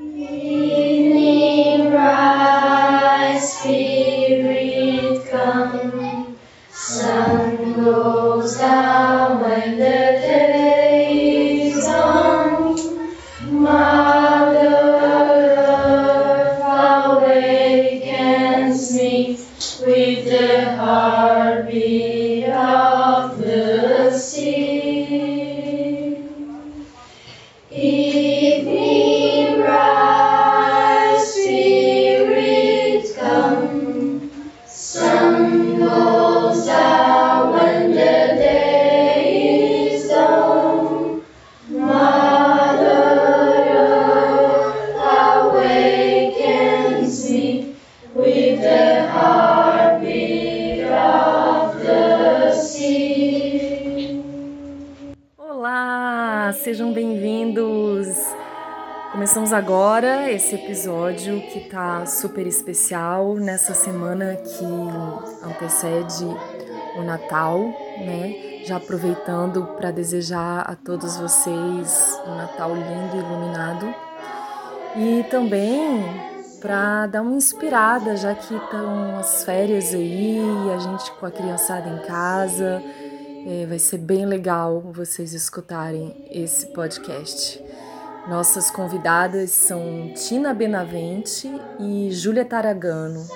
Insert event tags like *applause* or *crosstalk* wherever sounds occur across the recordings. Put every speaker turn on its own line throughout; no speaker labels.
Yeah. Super especial nessa semana que antecede o Natal, né? Já aproveitando para desejar a todos vocês um Natal lindo e iluminado. E também para dar uma inspirada, já que estão as férias aí, a gente com a criançada em casa. É, vai ser bem legal vocês escutarem esse podcast. Nossas convidadas são Tina Benavente e Júlia Taragano.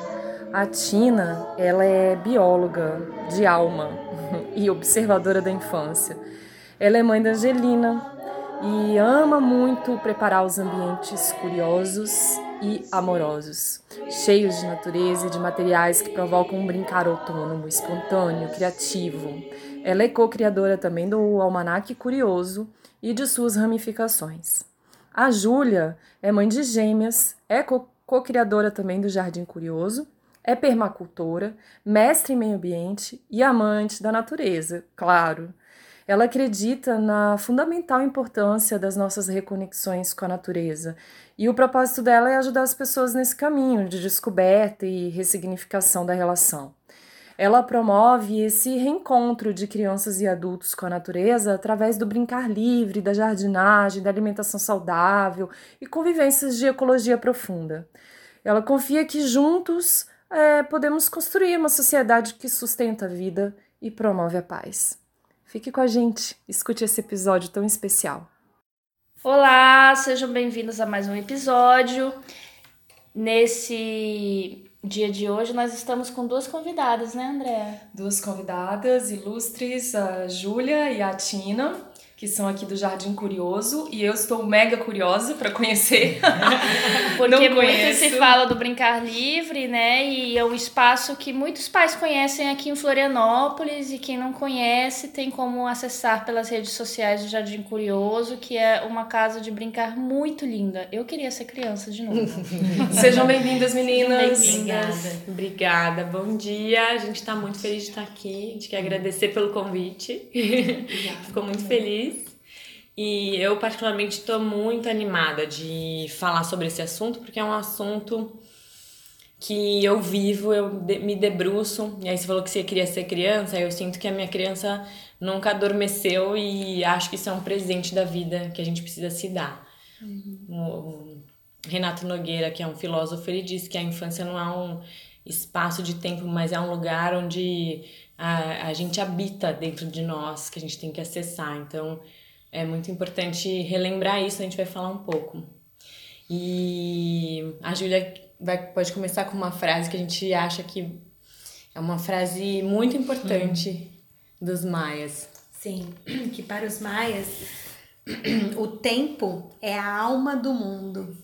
A Tina, ela é bióloga de alma *laughs* e observadora da infância. Ela é mãe da Angelina e ama muito preparar os ambientes curiosos e amorosos, cheios de natureza e de materiais que provocam um brincar autônomo, espontâneo, criativo. Ela é co-criadora também do Almanaque Curioso e de suas ramificações. A Júlia é mãe de gêmeas, é co- co-criadora também do Jardim Curioso, é permacultora, mestre em meio ambiente e amante da natureza, claro. Ela acredita na fundamental importância das nossas reconexões com a natureza. E o propósito dela é ajudar as pessoas nesse caminho de descoberta e ressignificação da relação. Ela promove esse reencontro de crianças e adultos com a natureza através do brincar livre, da jardinagem, da alimentação saudável e convivências de ecologia profunda. Ela confia que juntos é, podemos construir uma sociedade que sustenta a vida e promove a paz. Fique com a gente, escute esse episódio tão especial.
Olá, sejam bem-vindos a mais um episódio. Nesse dia de hoje, nós estamos com duas convidadas, né, Andréa?
Duas convidadas ilustres, a Júlia e a Tina, que são aqui do Jardim Curioso, e eu estou mega curiosa para conhecer. *laughs*
Porque
Não
muito se fala do Brincar Livre, né? E é um espaço que muitos pais conhecem aqui em Florianópolis e quem não conhece tem como acessar pelas redes sociais do Jardim Curioso, que é uma casa de brincar muito linda. Eu queria ser criança de novo. *laughs*
Sejam bem-vindas, meninas.
Bem-vindas.
Obrigada, obrigada. Bom dia. A gente está muito feliz de estar aqui. A gente quer agradecer pelo convite. *laughs* Ficou muito feliz. E eu, particularmente, estou muito animada de falar sobre esse assunto, porque é um assunto que eu vivo, eu me debruço. E aí você falou que você queria ser criança, eu sinto que a minha criança nunca adormeceu e acho que isso é um presente da vida que a gente precisa se dar. O Renato Nogueira, que é um filósofo, ele diz que a infância não é um espaço de tempo, mas é um lugar onde a, a gente habita dentro de nós, que a gente tem que acessar. Então, é muito importante relembrar isso, a gente vai falar um pouco. E a Júlia pode começar com uma frase que a gente acha que é uma frase muito importante dos maias.
Sim, *clears throat* que para os maias *clears throat* o tempo é a alma do mundo.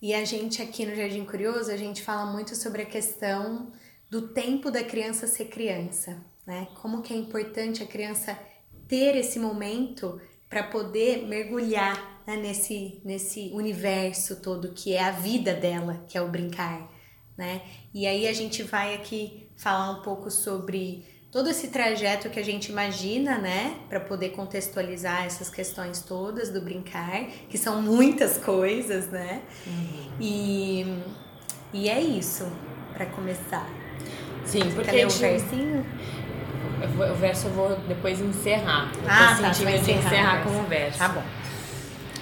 E a gente aqui no Jardim Curioso, a gente fala muito sobre a questão do tempo da criança ser criança, né? Como que é importante a criança ter esse momento para poder mergulhar né, nesse, nesse universo todo que é a vida dela, que é o brincar, né? E aí a gente vai aqui falar um pouco sobre todo esse trajeto que a gente imagina, né, para poder contextualizar essas questões todas do brincar, que são muitas coisas, né? E, e é isso, para começar.
Sim,
Quer
porque
ler
a
o
gente-
versinho?
Eu vou- o verso eu vou depois encerrar. Eu
Ah, tá,
sentindo de
encerrar
encerrar com o verso.
Tá bom.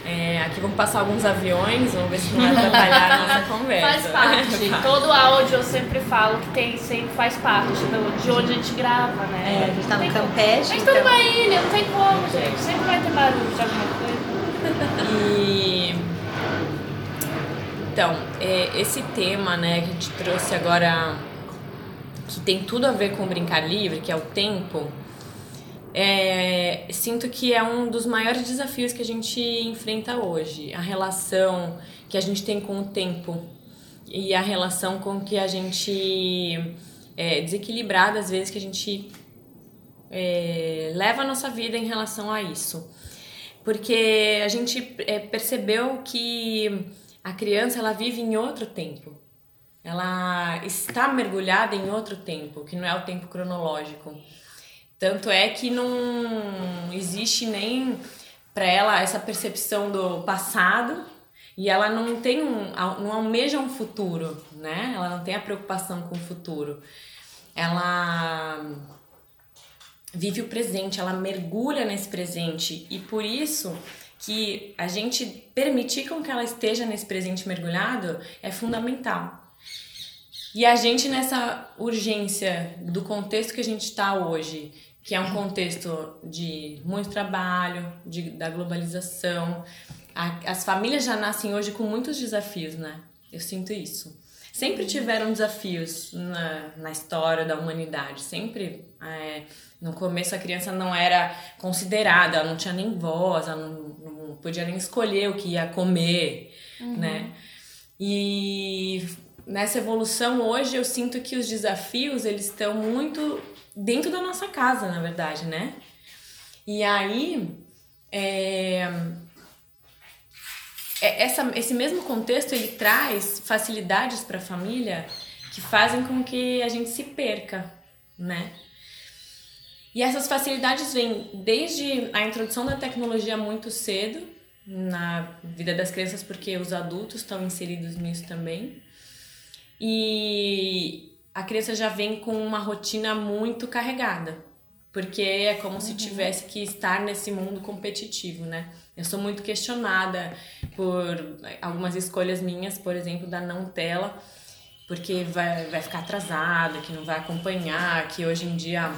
É, aqui vamos passar alguns aviões, vamos ver se não vai atrapalhar a nossa *laughs* conversa.
Faz parte. *laughs* Todo áudio eu sempre falo que tem, sempre faz parte do, de onde a gente grava, né?
É, a gente tá no Campeche,
A gente tá numa ilha, não tem como, gente. Sempre vai ter barulho de alguma coisa. *laughs*
E então, é, esse tema, né, que a gente trouxe agora, que tem tudo a ver com brincar livre, que é o tempo, é, sinto que é um dos maiores desafios que a gente enfrenta hoje. A relação que a gente tem com o tempo e a relação com que a gente é desequilibrada, às vezes, que a gente é, leva a nossa vida em relação a isso porque a gente é, percebeu que a criança ela vive em outro tempo. Ela está mergulhada em outro tempo, que não é o tempo cronológico. Tanto é que não existe nem para ela essa percepção do passado e ela não tem um, não almeja um futuro, né? Ela não tem a preocupação com o futuro. Ela vive o presente, ela mergulha nesse presente e por isso que a gente permitir com que ela esteja nesse presente mergulhado é fundamental. E a gente nessa urgência do contexto que a gente está hoje, que é um contexto de muito trabalho, de, da globalização, a- as famílias já nascem hoje com muitos desafios, né? Eu sinto isso. Sempre tiveram desafios na, na história da humanidade. Sempre. é, no começo a criança não era considerada, ela não tinha nem voz, ela não, não podia nem escolher o que ia comer, né? E nessa evolução hoje eu sinto que os desafios eles estão muito dentro da nossa casa, na verdade, né? E aí é, é- essa, esse mesmo contexto ele traz facilidades para a família que fazem com que a gente se perca, né? E essas facilidades vêm desde a introdução da tecnologia muito cedo na vida das crianças, porque os adultos estão inseridos nisso também. E a criança já vem com uma rotina muito carregada, porque é como se tivesse que estar nesse mundo competitivo, né? Eu sou muito questionada por algumas escolhas minhas, por exemplo, da não tela, porque vai, vai ficar atrasada, que não vai acompanhar, que hoje em dia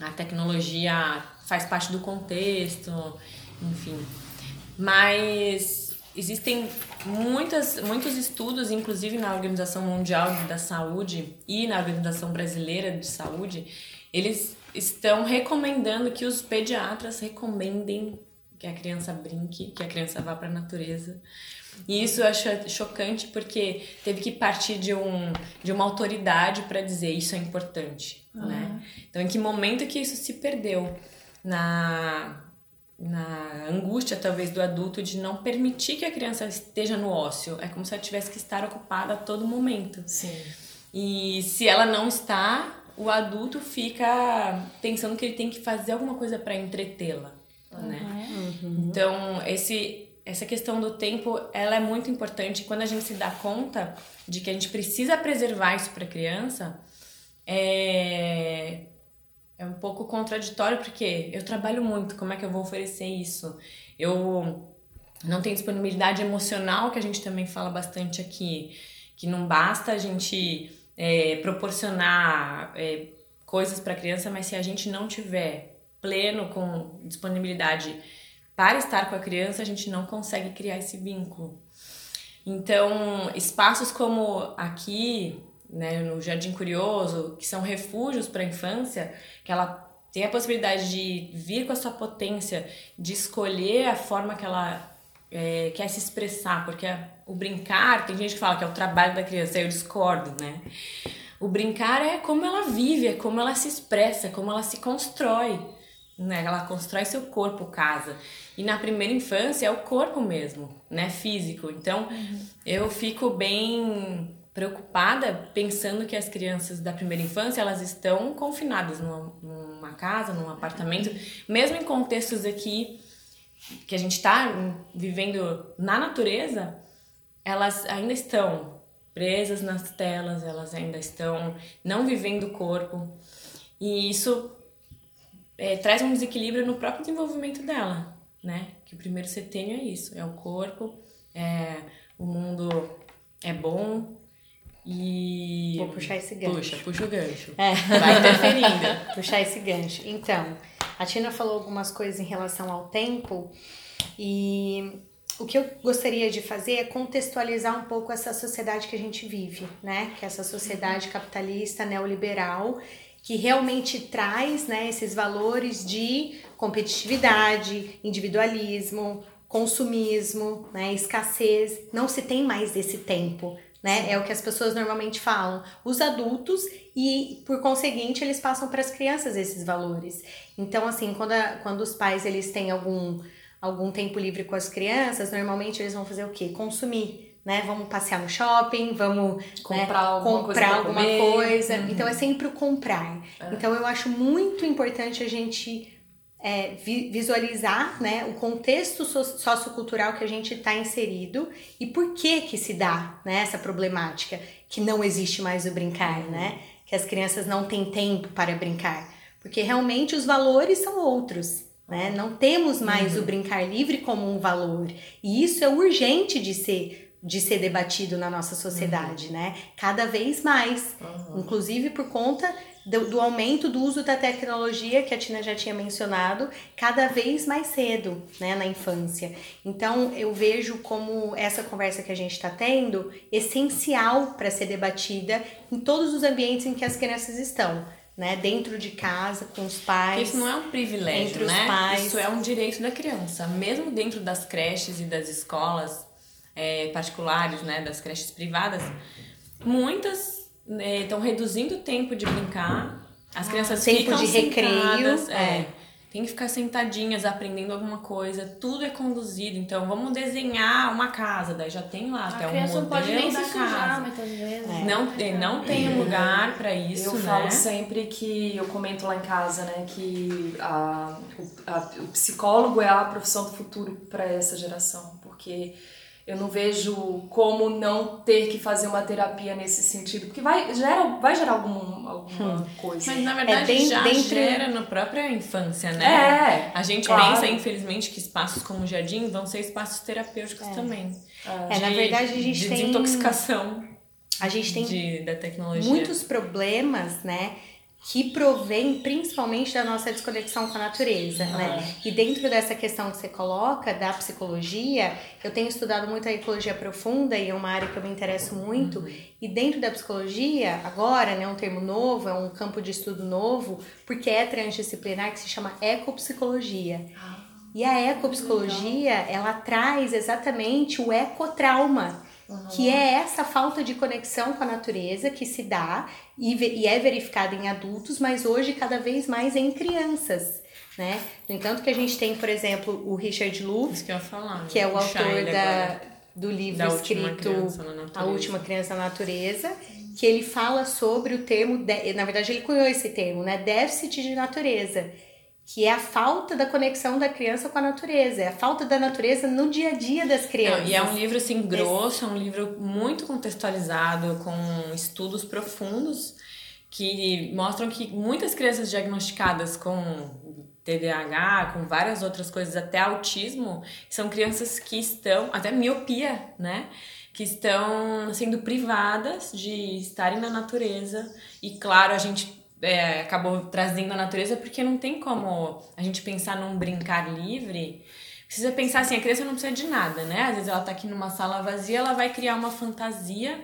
a tecnologia faz parte do contexto, enfim. Mas existem muitas, muitos estudos, inclusive na Organização Mundial da Saúde e na Organização Brasileira de Saúde, eles estão recomendando que os pediatras recomendem que a criança brinque, que a criança vá para a natureza. E isso eu acho chocante porque teve que partir de, um, de uma autoridade para dizer isso é importante, né? Então, em que momento que isso se perdeu? Na, na angústia, talvez, do adulto de não permitir que a criança esteja no ócio. É como se ela tivesse que estar ocupada a todo momento.
Sim.
E se ela não está, o adulto fica pensando que ele tem que fazer alguma coisa para entretê-la, né? Então, esse essa questão do tempo, ela é muito importante. Quando a gente se dá conta de que a gente precisa preservar isso para a criança, é é um pouco contraditório porque eu trabalho muito, como é que eu vou oferecer isso? Eu não tenho disponibilidade emocional, que a gente também fala bastante aqui, que não basta a gente é, proporcionar é, coisas para a criança, mas se a gente não tiver pleno com disponibilidade para estar com a criança, a gente não consegue criar esse vínculo. Então, espaços como aqui, né, no Jardim Curioso, que são refúgios para a infância, que ela tem a possibilidade de vir com a sua potência, de escolher a forma que ela é, quer se expressar, porque o brincar, tem gente que fala que é o trabalho da criança, eu discordo, né? O brincar é como ela vive, é como ela se expressa, é como ela se constrói, né? Ela constrói seu corpo, casa. E na primeira infância é o corpo mesmo, né? Físico. Então, eu fico bem preocupada pensando que as crianças da primeira infância elas estão confinadas numa, numa casa, num apartamento, mesmo em contextos aqui que a gente está vivendo na natureza, elas ainda estão presas nas telas, elas ainda estão não vivendo o corpo. E isso é, traz um desequilíbrio no próprio desenvolvimento dela, né? Que o primeiro setenio é isso, é o corpo, é o mundo é bom e
Vou puxar esse gancho.
puxa, puxa o gancho.
É.
Vai interferindo. *laughs*
puxar esse gancho. Então, a Tina falou algumas coisas em relação ao tempo e o que eu gostaria de fazer é contextualizar um pouco essa sociedade que a gente vive, né? Que é essa sociedade capitalista neoliberal que realmente traz, né, esses valores de competitividade, individualismo, consumismo, né, escassez. Não se tem mais esse tempo, né? É o que as pessoas normalmente falam. Os adultos e por conseguinte eles passam para as crianças esses valores. Então assim, quando, a, quando os pais eles têm algum algum tempo livre com as crianças, normalmente eles vão fazer o quê? Consumir, né? Vamos passear no shopping, vamos
Comprar
né?
alguma
comprar
coisa
alguma coisa.
Uhum.
Então é sempre o comprar. Então eu acho muito importante a gente é, vi- visualizar né, o contexto so- sociocultural que a gente está inserido e por que que se dá né, essa problemática que não existe mais o brincar, né? Que as crianças não têm tempo para brincar. Porque realmente os valores são outros. Né? Não temos mais o brincar livre como um valor. E isso é urgente de ser, de ser debatido na nossa sociedade, né? Cada vez mais. Inclusive por conta do, do aumento do uso da tecnologia, que a Tina já tinha mencionado, cada vez mais cedo, né, na infância. Então, eu vejo como essa conversa que a gente está tendo essencial para ser debatida em todos os ambientes em que as crianças estão, né, dentro de casa, com os pais.
isso não é um privilégio,
Entre os
né?
pais.
Isso é um direito da criança. Mesmo dentro das creches e das escolas é, particulares, né? Das creches privadas, muitas estão reduzindo o tempo de brincar. As crianças
Ah, tempo
ficam
de recreio,
sentadas,
é.
é. Tem que ficar sentadinhas, aprendendo alguma coisa. Tudo é conduzido. Então, vamos desenhar uma casa. Daí já tem lá até
A
um
criança não pode
modelo
nem
da
se sujar
casa.
muitas vezes.
Não, tem- não tem um lugar pra isso,
eu
né?
falo sempre que eu comento lá em casa, né, que a, o, a- o psicólogo é a profissão do futuro para essa geração, porque eu não vejo como não ter que fazer uma terapia nesse sentido, porque vai, gera, vai gerar algum, alguma coisa.
Mas na verdade
É bem
já
dentro-
gera na própria infância, né?
É,
A gente
claro.
pensa, infelizmente, que espaços como o jardim vão ser espaços terapêuticos também.
É, na verdade, a gente
de
tem-
desintoxicação
A gente tem
de, da tecnologia.
muitos problemas, né? Que provém principalmente da nossa desconexão com a natureza, né? E dentro dessa questão que você coloca da psicologia, eu tenho estudado muito a ecologia profunda e é uma área que eu me interesso muito. E dentro da psicologia, agora, né, um termo novo, é um campo de estudo novo, porque é transdisciplinar, que se chama ecopsicologia. E a ecopsicologia, ela traz exatamente o ecotrauma, que é essa falta de conexão com a natureza que se dá e, e é verificada em adultos, mas hoje cada vez mais em crianças, né? No entanto que a gente tem, por exemplo, o Richard
Isso que falar.
que é o
puxar
autor da, do livro
Da Última
escrito
Natureza.
A Última Criança na Natureza, que ele fala sobre o termo, de- na verdade ele cunhou esse termo, né? Déficit de natureza, que é a falta da conexão da criança com a natureza, é a falta da natureza no dia a dia das crianças.
Não, e é um livro assim grosso, é um livro muito contextualizado, com estudos profundos que mostram que muitas crianças diagnosticadas com TDAH, com várias outras coisas, até autismo, são crianças que estão, até miopia, né? Que estão sendo privadas de estarem na natureza. E claro, a gente é, acabou trazendo a natureza porque não tem como a gente pensar num brincar livre Precisa pensar assim, a criança não precisa de nada, né? Às vezes ela tá aqui numa sala vazia, ela vai criar uma fantasia.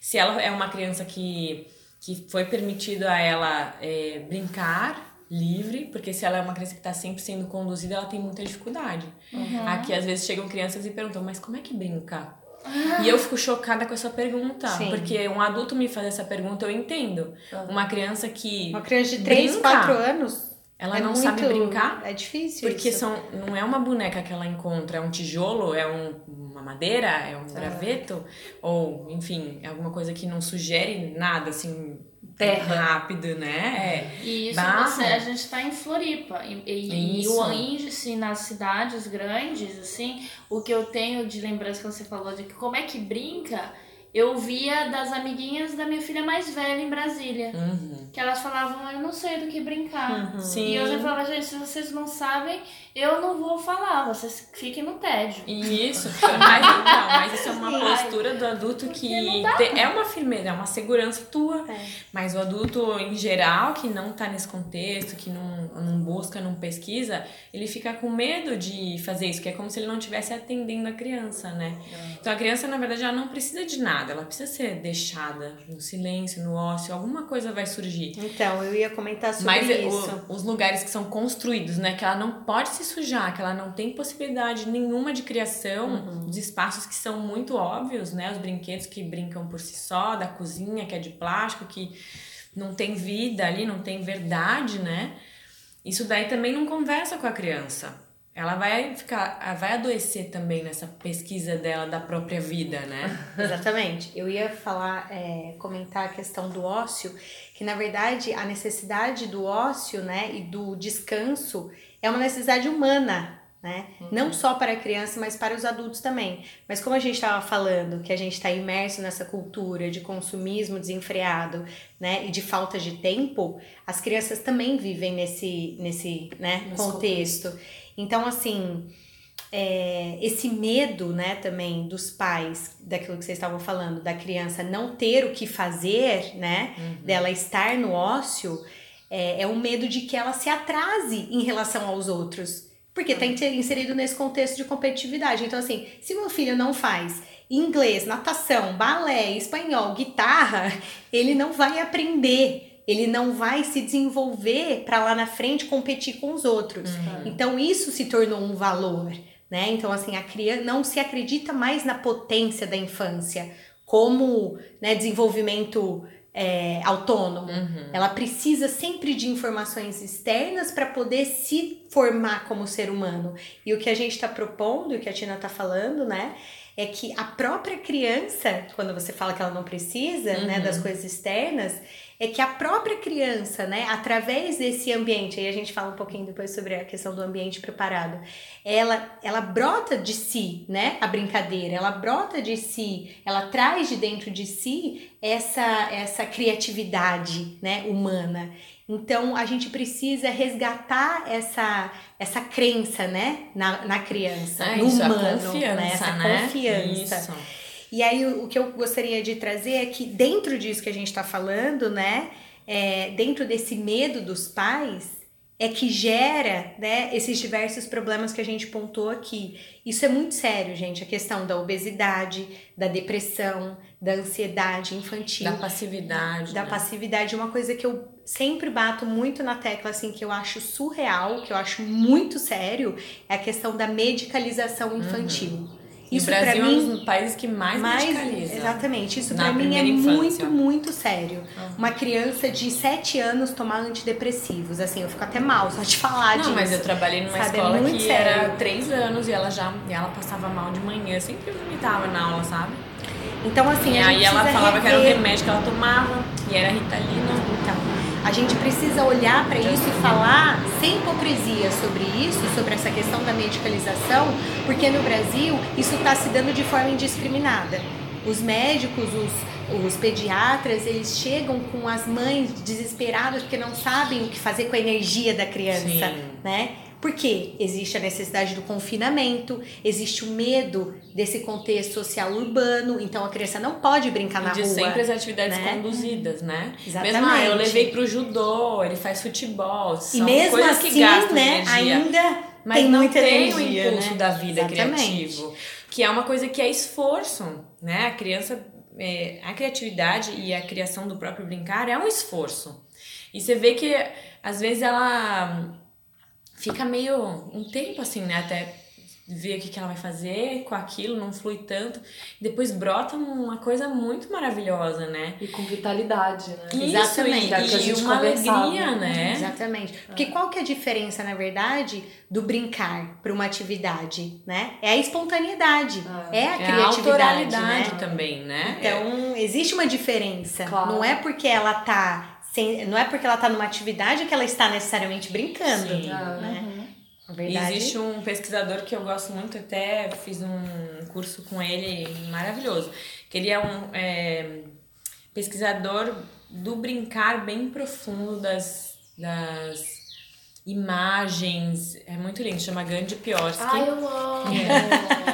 Se ela é uma criança que, que foi permitido a ela é, brincar livre, porque se ela é uma criança que está sempre sendo conduzida, ela tem muita dificuldade. Aqui às vezes chegam crianças e perguntam, mas como é que brinca? E eu fico chocada com essa pergunta,
Sim.
porque um adulto me faz essa pergunta, eu entendo. Uma criança que
Uma criança de 3,
Brinca.
4 anos.
ela
é
não
muito-
sabe brincar,
É difícil.
porque
isso.
são, não é uma boneca que ela encontra, é um tijolo, é um, uma madeira, é um graveto, ou, enfim, é alguma coisa que não sugere nada, assim,
Terra.
rápido, né? É.
E isso você, a gente está em Floripa. E, e- e o índice nas cidades grandes, assim, o que eu tenho de lembrança que você falou de que como é que brinca, eu via das amiguinhas da minha filha mais velha em Brasília.
Uhum.
Que elas falavam, eu não sei do que brincar.
Sim.
E eu já falava, gente, se vocês não sabem, eu não vou falar, vocês fiquem no tédio.
Isso, *laughs* mas então, mas isso é uma
Sim.
postura do adulto que te- é uma firmeza, é uma segurança tua.
É.
Mas o adulto em geral, que não tá nesse contexto, que não, não busca, não pesquisa, ele fica com medo de fazer isso, que é como se ele não estivesse atendendo a criança, né? Então a criança, na verdade, ela não precisa de nada, ela precisa ser deixada no silêncio, no ócio, alguma coisa vai surgir.
Então, eu ia comentar sobre
Mas é,
isso.
o- os lugares que são construídos, né? Que ela não pode se sujar, que ela não tem possibilidade nenhuma de criação,
Uhum.
os espaços que são muito óbvios, né? Os brinquedos que brincam por si só, da cozinha que é de plástico, que não tem vida ali, não tem verdade, né? Isso daí também não conversa com a criança. Ela vai ficar, ela vai adoecer também nessa pesquisa dela da própria vida, né? *laughs*
Exatamente. Eu ia falar, é, comentar a questão do ócio, que na verdade a necessidade do ócio, né, e do descanso é uma necessidade humana, né? Não só para a criança, mas para os adultos também. Mas como a gente estava falando, que a gente está imerso nessa cultura de consumismo desenfreado, né, e de falta de tempo, as crianças também vivem nesse, nesse, né,
Nesse
contexto. Então, assim, é, esse medo, né, também dos pais, daquilo que vocês estavam falando, da criança não ter o que fazer, né, dela estar no ócio, é, é um medo de que ela se atrase em relação aos outros. Porque tá inter- inserido nesse contexto de competitividade. Então, assim, se meu filho não faz inglês, natação, balé, espanhol, guitarra, *laughs* ele não vai aprender. Ele não vai se desenvolver para lá na frente competir com os outros. Então, isso se tornou um valor, né? Então, assim, a criança não se acredita mais na potência da infância como né, desenvolvimento é, autônomo. Ela precisa sempre de informações externas para poder se formar como ser humano. E o que a gente está propondo, e o que a Tina está falando, né? É que a própria criança, quando você fala que ela não precisa, né, das coisas externas, é que a própria criança, né, através desse ambiente, aí a gente fala um pouquinho depois sobre a questão do ambiente preparado, ela, ela brota de si, né, a brincadeira, ela brota de si, ela traz de dentro de si essa, essa criatividade, né, humana. Então a gente precisa resgatar essa, essa crença, né, na, na criança,
É
no humano,
a confiança,
né, essa
né?
confiança.
Isso.
E aí o, o que eu gostaria de trazer é que dentro disso que a gente está falando, né, é, dentro desse medo dos pais, é que gera, né, esses diversos problemas que a gente pontuou aqui. Isso é muito sério, gente, a questão da obesidade, da depressão, da ansiedade infantil,
Da passividade.
da
né?
passividade. Uma coisa que eu sempre bato muito na tecla, assim, que eu acho surreal, que eu acho muito sério, é a questão da medicalização infantil.
E
Isso
o Brasil
pra
é um
mim
dos países que mais,
mais,
medicaliza.
exatamente, isso
Na
pra mim é
infância.
muito, muito sério. Uma criança de 7 anos tomar antidepressivos, assim, eu fico até mal só de falar
Não,
disso.
mas eu trabalhei numa
Sabe, é
escola
muito
que
sério.
era três anos e ela já e ela passava mal de manhã, sempre vomitava na aula, sabe?
Então, assim,
e
a
aí
gente
ela
precisa
falava que era um
rever.
remédio que ela tomava e era ritalina.
A gente precisa olhar para isso e falar sem hipocrisia sobre isso, sobre essa questão da medicalização, porque no Brasil isso está se dando de forma indiscriminada. Os médicos, os, os pediatras, eles chegam com as mães desesperadas porque não sabem o que fazer com a energia da criança,
Sim.
né? Porque existe a necessidade do confinamento, existe o medo desse contexto social urbano, então a criança não pode brincar na
e de
rua.
sempre as atividades
né?
conduzidas, né?
Exatamente.
Mesmo, ah, eu levei pro judô, ele faz futebol.
E
São
mesmo
coisas
assim,
que gastam
né,
energia.
ainda
Mas
tem
não tem
energia,
o impulso
né?
da vida
Exatamente.
criativo. Que é uma coisa que é esforço, né? A criança, é, a criatividade e a criação do próprio brincar é um esforço. E você vê que, às vezes, ela fica meio um tempo assim, né? Até ver o que, que ela vai fazer com aquilo, não flui tanto. Depois brota uma coisa muito maravilhosa, né?
E com vitalidade, né?
Isso,
Exatamente.
e,
é a
e
gente
uma
conversava.
alegria, né?
Exatamente. Porque qual que é a diferença, na verdade, do brincar para uma atividade, né? É a espontaneidade,
Ah.
é a
É a
criatividade,
autoralidade
né?
também, né?
Então, existe uma diferença.
Claro.
Não é porque ela tá sem, não é porque ela tá numa atividade que ela está necessariamente brincando,
Sim.
Né?
E
verdade.
existe um pesquisador que eu gosto muito, até fiz um curso com ele maravilhoso, que ele é um é, pesquisador do brincar bem profundo das, das imagens. É muito lindo, chama Gandhi Piorsky.
Ai, eu amo!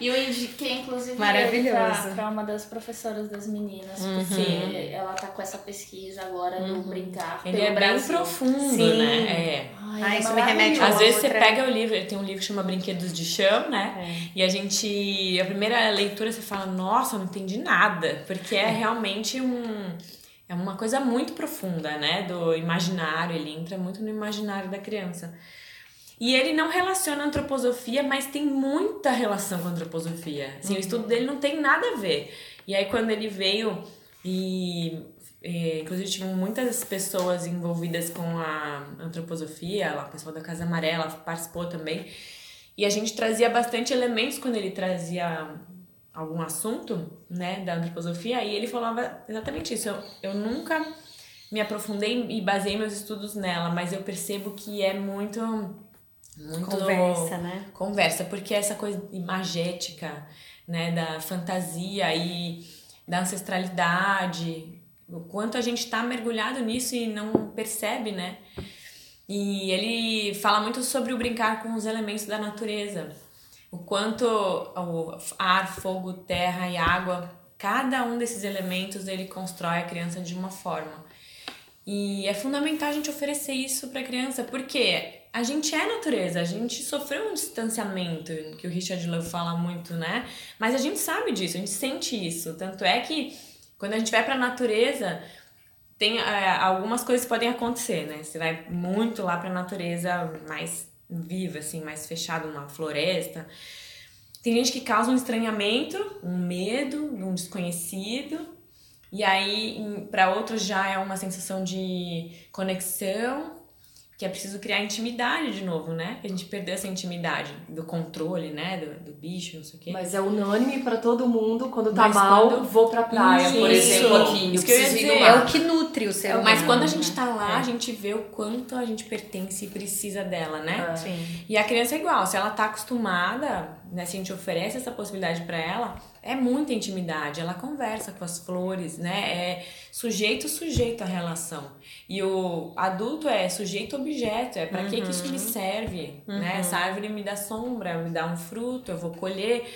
E eu indiquei, inclusive,
Maravilhoso.
Pra uma das professoras das meninas, porque ela tá com essa pesquisa agora no brincar.
Ele
pelo
é bem profundo,
Sim.
né? É.
Ai,
Ah,
é
isso me remete a
Às vezes você
outra-
pega o livro, ele tem um livro que chama Brinquedos de Chão, né?
É.
E a gente, a primeira leitura você fala, nossa, não entendi nada, porque é realmente um é uma coisa muito profunda, né, do imaginário, ele entra muito no imaginário da criança. E ele não relaciona a antroposofia, mas tem muita relação com a antroposofia. Assim, o estudo dele não tem nada a ver. E aí quando ele veio e eh, inclusive tinham muitas pessoas envolvidas com a antroposofia, lá, o pessoal da Casa Amarela participou também. E a gente trazia bastante elementos quando ele trazia algum assunto, né, da antroposofia, e ele falava exatamente isso. Eu, eu nunca me aprofundei e baseei meus estudos nela, mas eu percebo que é muito muito
Conversa, né?
conversa, porque essa coisa imagética, né, da fantasia e da ancestralidade, o quanto a gente está mergulhado nisso e não percebe, né? E ele fala muito sobre o brincar com os elementos da natureza. O quanto o ar, fogo, terra e água, cada um desses elementos ele constrói a criança de uma forma. E é fundamental a gente oferecer isso para a criança, porque a gente é natureza, a gente sofreu um distanciamento, que o Richard Love fala muito, né? Mas a gente sabe disso, a gente sente isso. Tanto é que quando a gente vai para a natureza, tem é, algumas coisas podem acontecer, né? Você vai muito lá para a natureza mais viva, assim, mais fechado numa floresta. Tem gente que causa um estranhamento, um medo, um desconhecido. E aí, para outros já é uma sensação de conexão, que é preciso criar intimidade de novo, né? Que a gente perdeu essa intimidade do controle, né? Do, do bicho, não sei o quê.
Mas é unânime pra todo mundo. Quando tá
Mas
mal,
quando-
vou pra praia, por
Isso.
exemplo, aqui.
Isso que eu ia dizer.
É o que nutre o ser humano.
Mas quando a gente tá
É.
lá, a gente vê o quanto a gente pertence e precisa dela, né?
É.
Sim.
E a criança é igual, se ela tá acostumada, né, se a gente oferece essa possibilidade para ela, é muita intimidade, ela conversa com as flores, né? É sujeito sujeito a relação. E o adulto é sujeito objeto, é para que que isso me serve, né? Essa árvore me dá sombra, me dá um fruto, eu vou colher.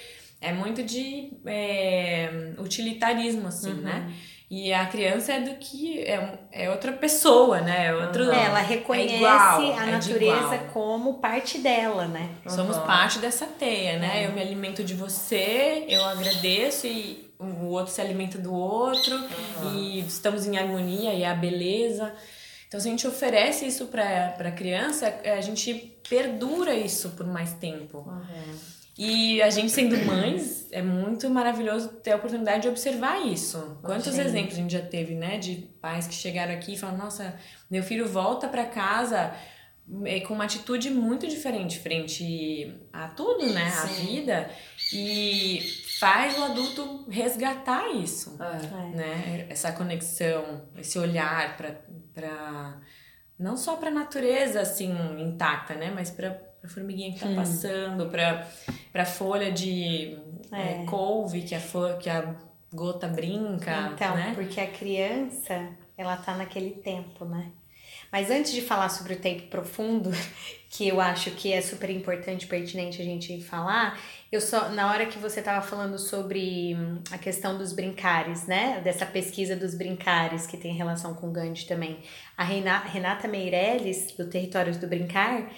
É muito de é, utilitarismo, assim, né? E a criança é do que é, é outra pessoa, né? É outro,
É, ela reconhece
igual,
a
é
natureza
igual.
como parte dela, né?
Somos
Uhum.
parte dessa teia, né? Eu me alimento de você, eu agradeço e o outro se alimenta do outro e estamos em harmonia e é a beleza. Então, se a gente oferece isso para para criança, a gente perdura isso por mais tempo. E a gente sendo mães, é muito maravilhoso ter a oportunidade de observar isso. Quantos exemplos a gente já teve, né? De pais que chegaram aqui e falaram, nossa, meu filho volta para casa é, com uma atitude muito diferente frente a tudo, né? A vida. E faz o adulto resgatar isso,
É.
né? Essa conexão, esse olhar para para não só para a natureza assim intacta, né? Mas para a formiguinha que tá passando, para para folha de é,
É.
couve que a que a gota brinca,
Então,
né?
porque a criança, ela tá naquele tempo, né? Mas antes de falar sobre o tempo profundo, *laughs* que eu acho que é super importante, pertinente a gente falar, eu só, na hora que você tava falando sobre a questão dos brincares, né? Dessa pesquisa dos brincares, que tem relação com o Gandhi também. A Renata Meirelles, do Territórios do Brincar,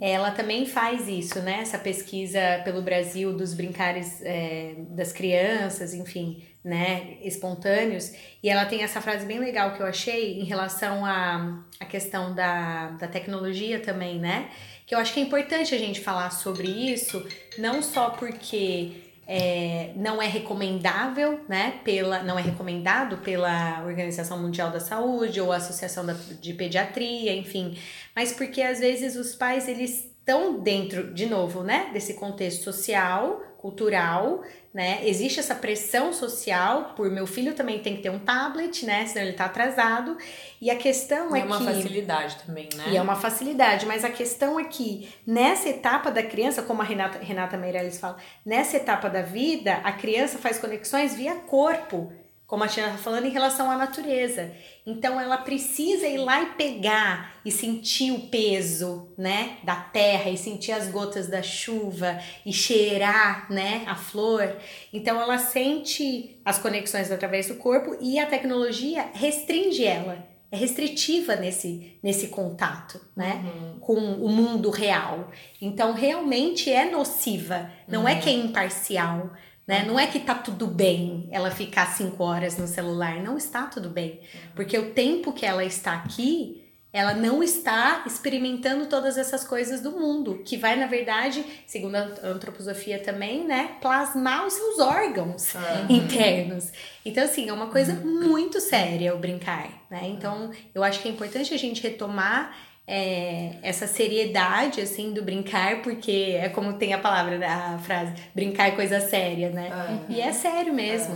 ela também faz isso, né? Essa pesquisa pelo Brasil dos brincares é, das crianças, enfim, né? Espontâneos. E ela tem essa frase bem legal que eu achei em relação à, à questão da, da tecnologia também, né? Que eu acho que é importante a gente falar sobre isso, não só porque é, não é recomendável, né? Pela, não é recomendado pela Organização Mundial da Saúde ou a Associação da, de Pediatria, enfim, mas porque às vezes os pais eles estão dentro, de novo, né? Desse contexto social, cultural, né? Existe essa pressão social por meu filho também tem que ter um tablet, né? Senão ele tá atrasado. E a questão
E
é,
é uma
que
facilidade também, né?
e é uma facilidade, mas a questão é que nessa etapa da criança, como a Renata, Renata Meirelles fala, nessa etapa da vida, a criança faz conexões via corpo, como a Tina tá falando, em relação à natureza. Então ela precisa ir lá e pegar e sentir o peso, né, da terra e sentir as gotas da chuva e cheirar, né, a flor. Então ela sente as conexões através do corpo e a tecnologia restringe ela é restritiva nesse, nesse contato, né? Com o mundo real. Então, realmente é nociva. Não é que é imparcial, né? Não é que tá tudo bem ela ficar cinco horas no celular. Não está tudo bem. Porque o tempo que ela está aqui, ela não está experimentando todas essas coisas do mundo. Que vai, na verdade, segundo a antroposofia também, né? Plasmar os seus órgãos internos. Então, assim, é uma coisa muito séria o brincar, né? Então, eu acho que é importante a gente retomar é, essa seriedade, assim, do brincar, porque é como tem a palavra, né, a frase, brincar é coisa séria, né? E é sério mesmo.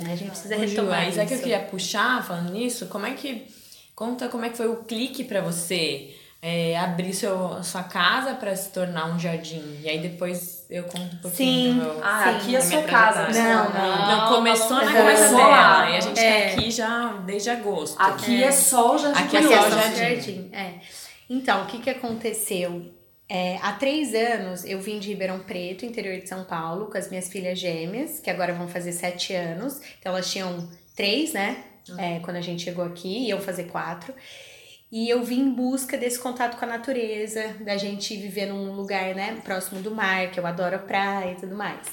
né? A gente precisa
Ju,
retomar
mas
isso.
é que eu queria puxar, falando nisso, como é que. Conta como é que foi o clique pra você é, abrir seu, sua casa pra se tornar um jardim. E aí depois eu conto um pouquinho
Sim.
do meu.
Ah,
Sim.
aqui é
minha
sua casa.
trajetória.
Não, não.
Não, começou na
Não,
cabeça
não.
dela. E a gente
É.
tá aqui já desde agosto.
Aqui é, só o Jardim
Aqui é só
é
o jardim.
jardim. É. Então, o que, que aconteceu? É, há três anos eu vim de Ribeirão Preto, interior de São Paulo, com as minhas filhas gêmeas, que agora vão fazer sete anos. Então elas tinham três, né? É, quando a gente chegou aqui, iam fazer quatro. E eu vim em busca desse contato com a natureza, da gente viver num lugar, né, próximo do mar, que eu adoro a praia e tudo mais.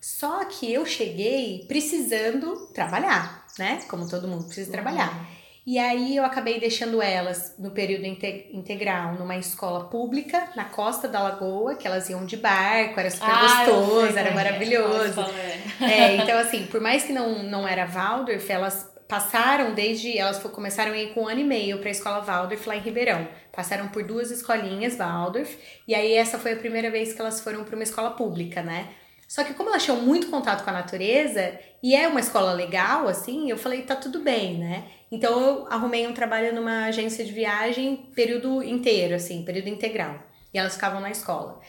Só que eu cheguei precisando trabalhar, né? Como todo mundo precisa trabalhar. E aí eu acabei deixando elas no período inte- integral numa escola pública na costa da lagoa, que elas iam de barco, era super
Ah,
gostoso,
sei
era
é é.
maravilhoso.
É. *laughs*
Então assim, por mais que não, não era Waldorf, elas passaram desde. Elas começaram a ir com um ano e meio pra escola Waldorf lá em Ribeirão. Passaram por duas escolinhas Waldorf, e aí essa foi a primeira vez que elas foram pra uma escola pública, né? Só que como elas tinham muito contato com a natureza, e é uma escola legal, assim, eu falei, tá tudo bem, né? Então eu arrumei um trabalho numa agência de viagem período inteiro, assim, período integral. E elas ficavam na escola.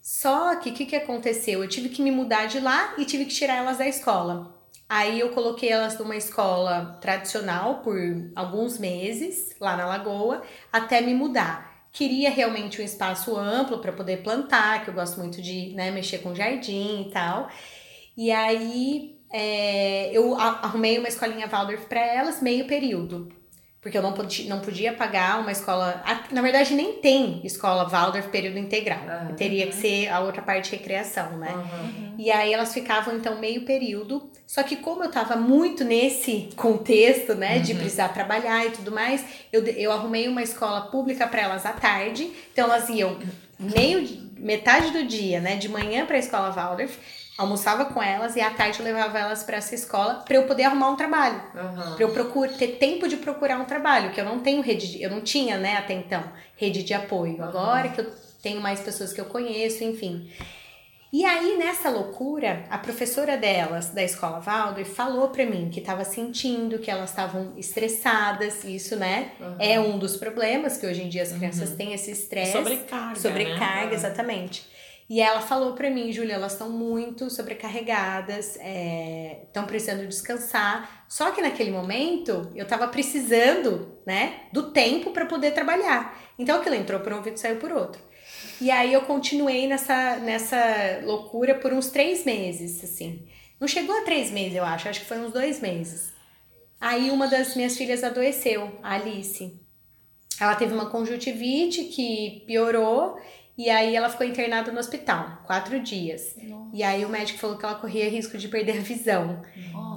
Só que o que, que aconteceu? Eu tive que me mudar de lá e tive que tirar elas da escola. Aí eu coloquei elas numa escola tradicional por alguns meses, lá na Lagoa, até me mudar. Queria realmente um espaço amplo para poder plantar, que eu gosto muito de né, mexer com jardim e tal. E aí é, eu arrumei uma escolinha Waldorf para elas, meio período. Porque eu não podia, não podia pagar uma escola. Na verdade, nem tem escola Waldorf período integral.
Aham.
Teria que ser a outra parte de recreação, né? E aí elas ficavam então meio período. Só que como eu tava muito nesse contexto, né, de precisar trabalhar e tudo mais, eu, eu arrumei uma escola pública para elas à tarde. Então elas iam meio de- metade do dia, né, de manhã para a escola Waldorf, almoçava com elas e à tarde eu levava elas para essa escola para eu poder arrumar um trabalho.
Aham.
Pra eu procura, ter tempo de procurar um trabalho, que eu não tenho rede, de, eu não tinha, né, até então, rede de apoio. Agora que eu tenho mais pessoas que eu conheço, enfim. E aí, nessa loucura, a professora delas, da escola Waldorf, falou pra mim que tava sentindo que elas estavam estressadas, isso, né, é um dos problemas, que hoje em dia as crianças têm esse estresse.
Sobrecarga.
Sobrecarga,
né?
exatamente. E ela falou pra mim, Júlia, elas estão muito sobrecarregadas, estão precisando descansar. Só que naquele momento eu tava precisando, né, do tempo pra poder trabalhar. Então aquilo entrou por um ouvido e saiu por outro. E aí eu continuei nessa, nessa loucura por uns três meses, assim. Não chegou a três meses, eu acho, acho que foi uns dois meses. Aí uma das minhas filhas adoeceu, a Alice. Ela teve uma conjuntivite que piorou e aí ela ficou internada no hospital, quatro dias. E aí o médico falou que ela corria risco de perder a visão.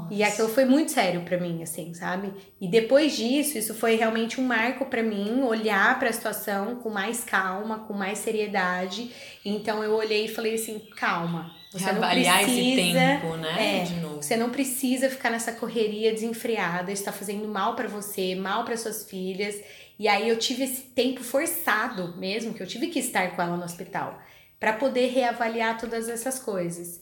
E aquilo foi muito sério pra mim, assim, sabe? E depois disso, isso foi realmente um marco pra mim, olhar pra situação com mais calma, com mais seriedade. Então eu olhei e falei assim, calma. Você não
Reavaliar esse
precisa
tempo, né?
é,
de novo.
você não precisa ficar nessa correria desenfreada, está fazendo mal pra você, mal para suas filhas. E aí eu tive esse tempo forçado mesmo, que eu tive que estar com ela no hospital, pra poder reavaliar todas essas coisas.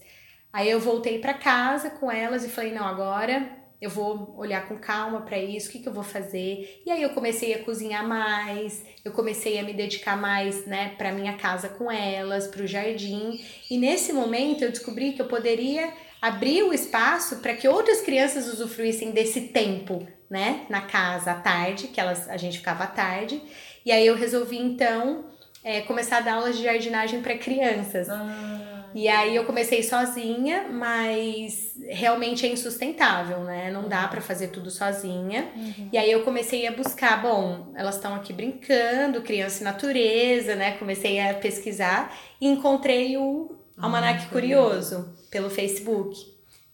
Aí eu voltei para casa com elas e falei: não, agora eu vou olhar com calma para isso, o que, que eu vou fazer. E aí eu comecei a cozinhar mais, eu comecei a me dedicar mais, né, para minha casa com elas, para o jardim. E nesse momento eu descobri que eu poderia abrir o espaço para que outras crianças usufruíssem desse tempo, né, na casa à tarde, que elas a gente ficava à tarde. E aí eu resolvi então é, começar a dar aulas de jardinagem para crianças.
Ah.
E aí eu comecei sozinha, mas realmente é insustentável, né? Não dá para fazer tudo sozinha.
Uhum.
E aí eu comecei a buscar, bom, elas estão aqui brincando, criança e natureza, né? Comecei a pesquisar e encontrei o Almanac
Ah,
Curioso pelo Facebook.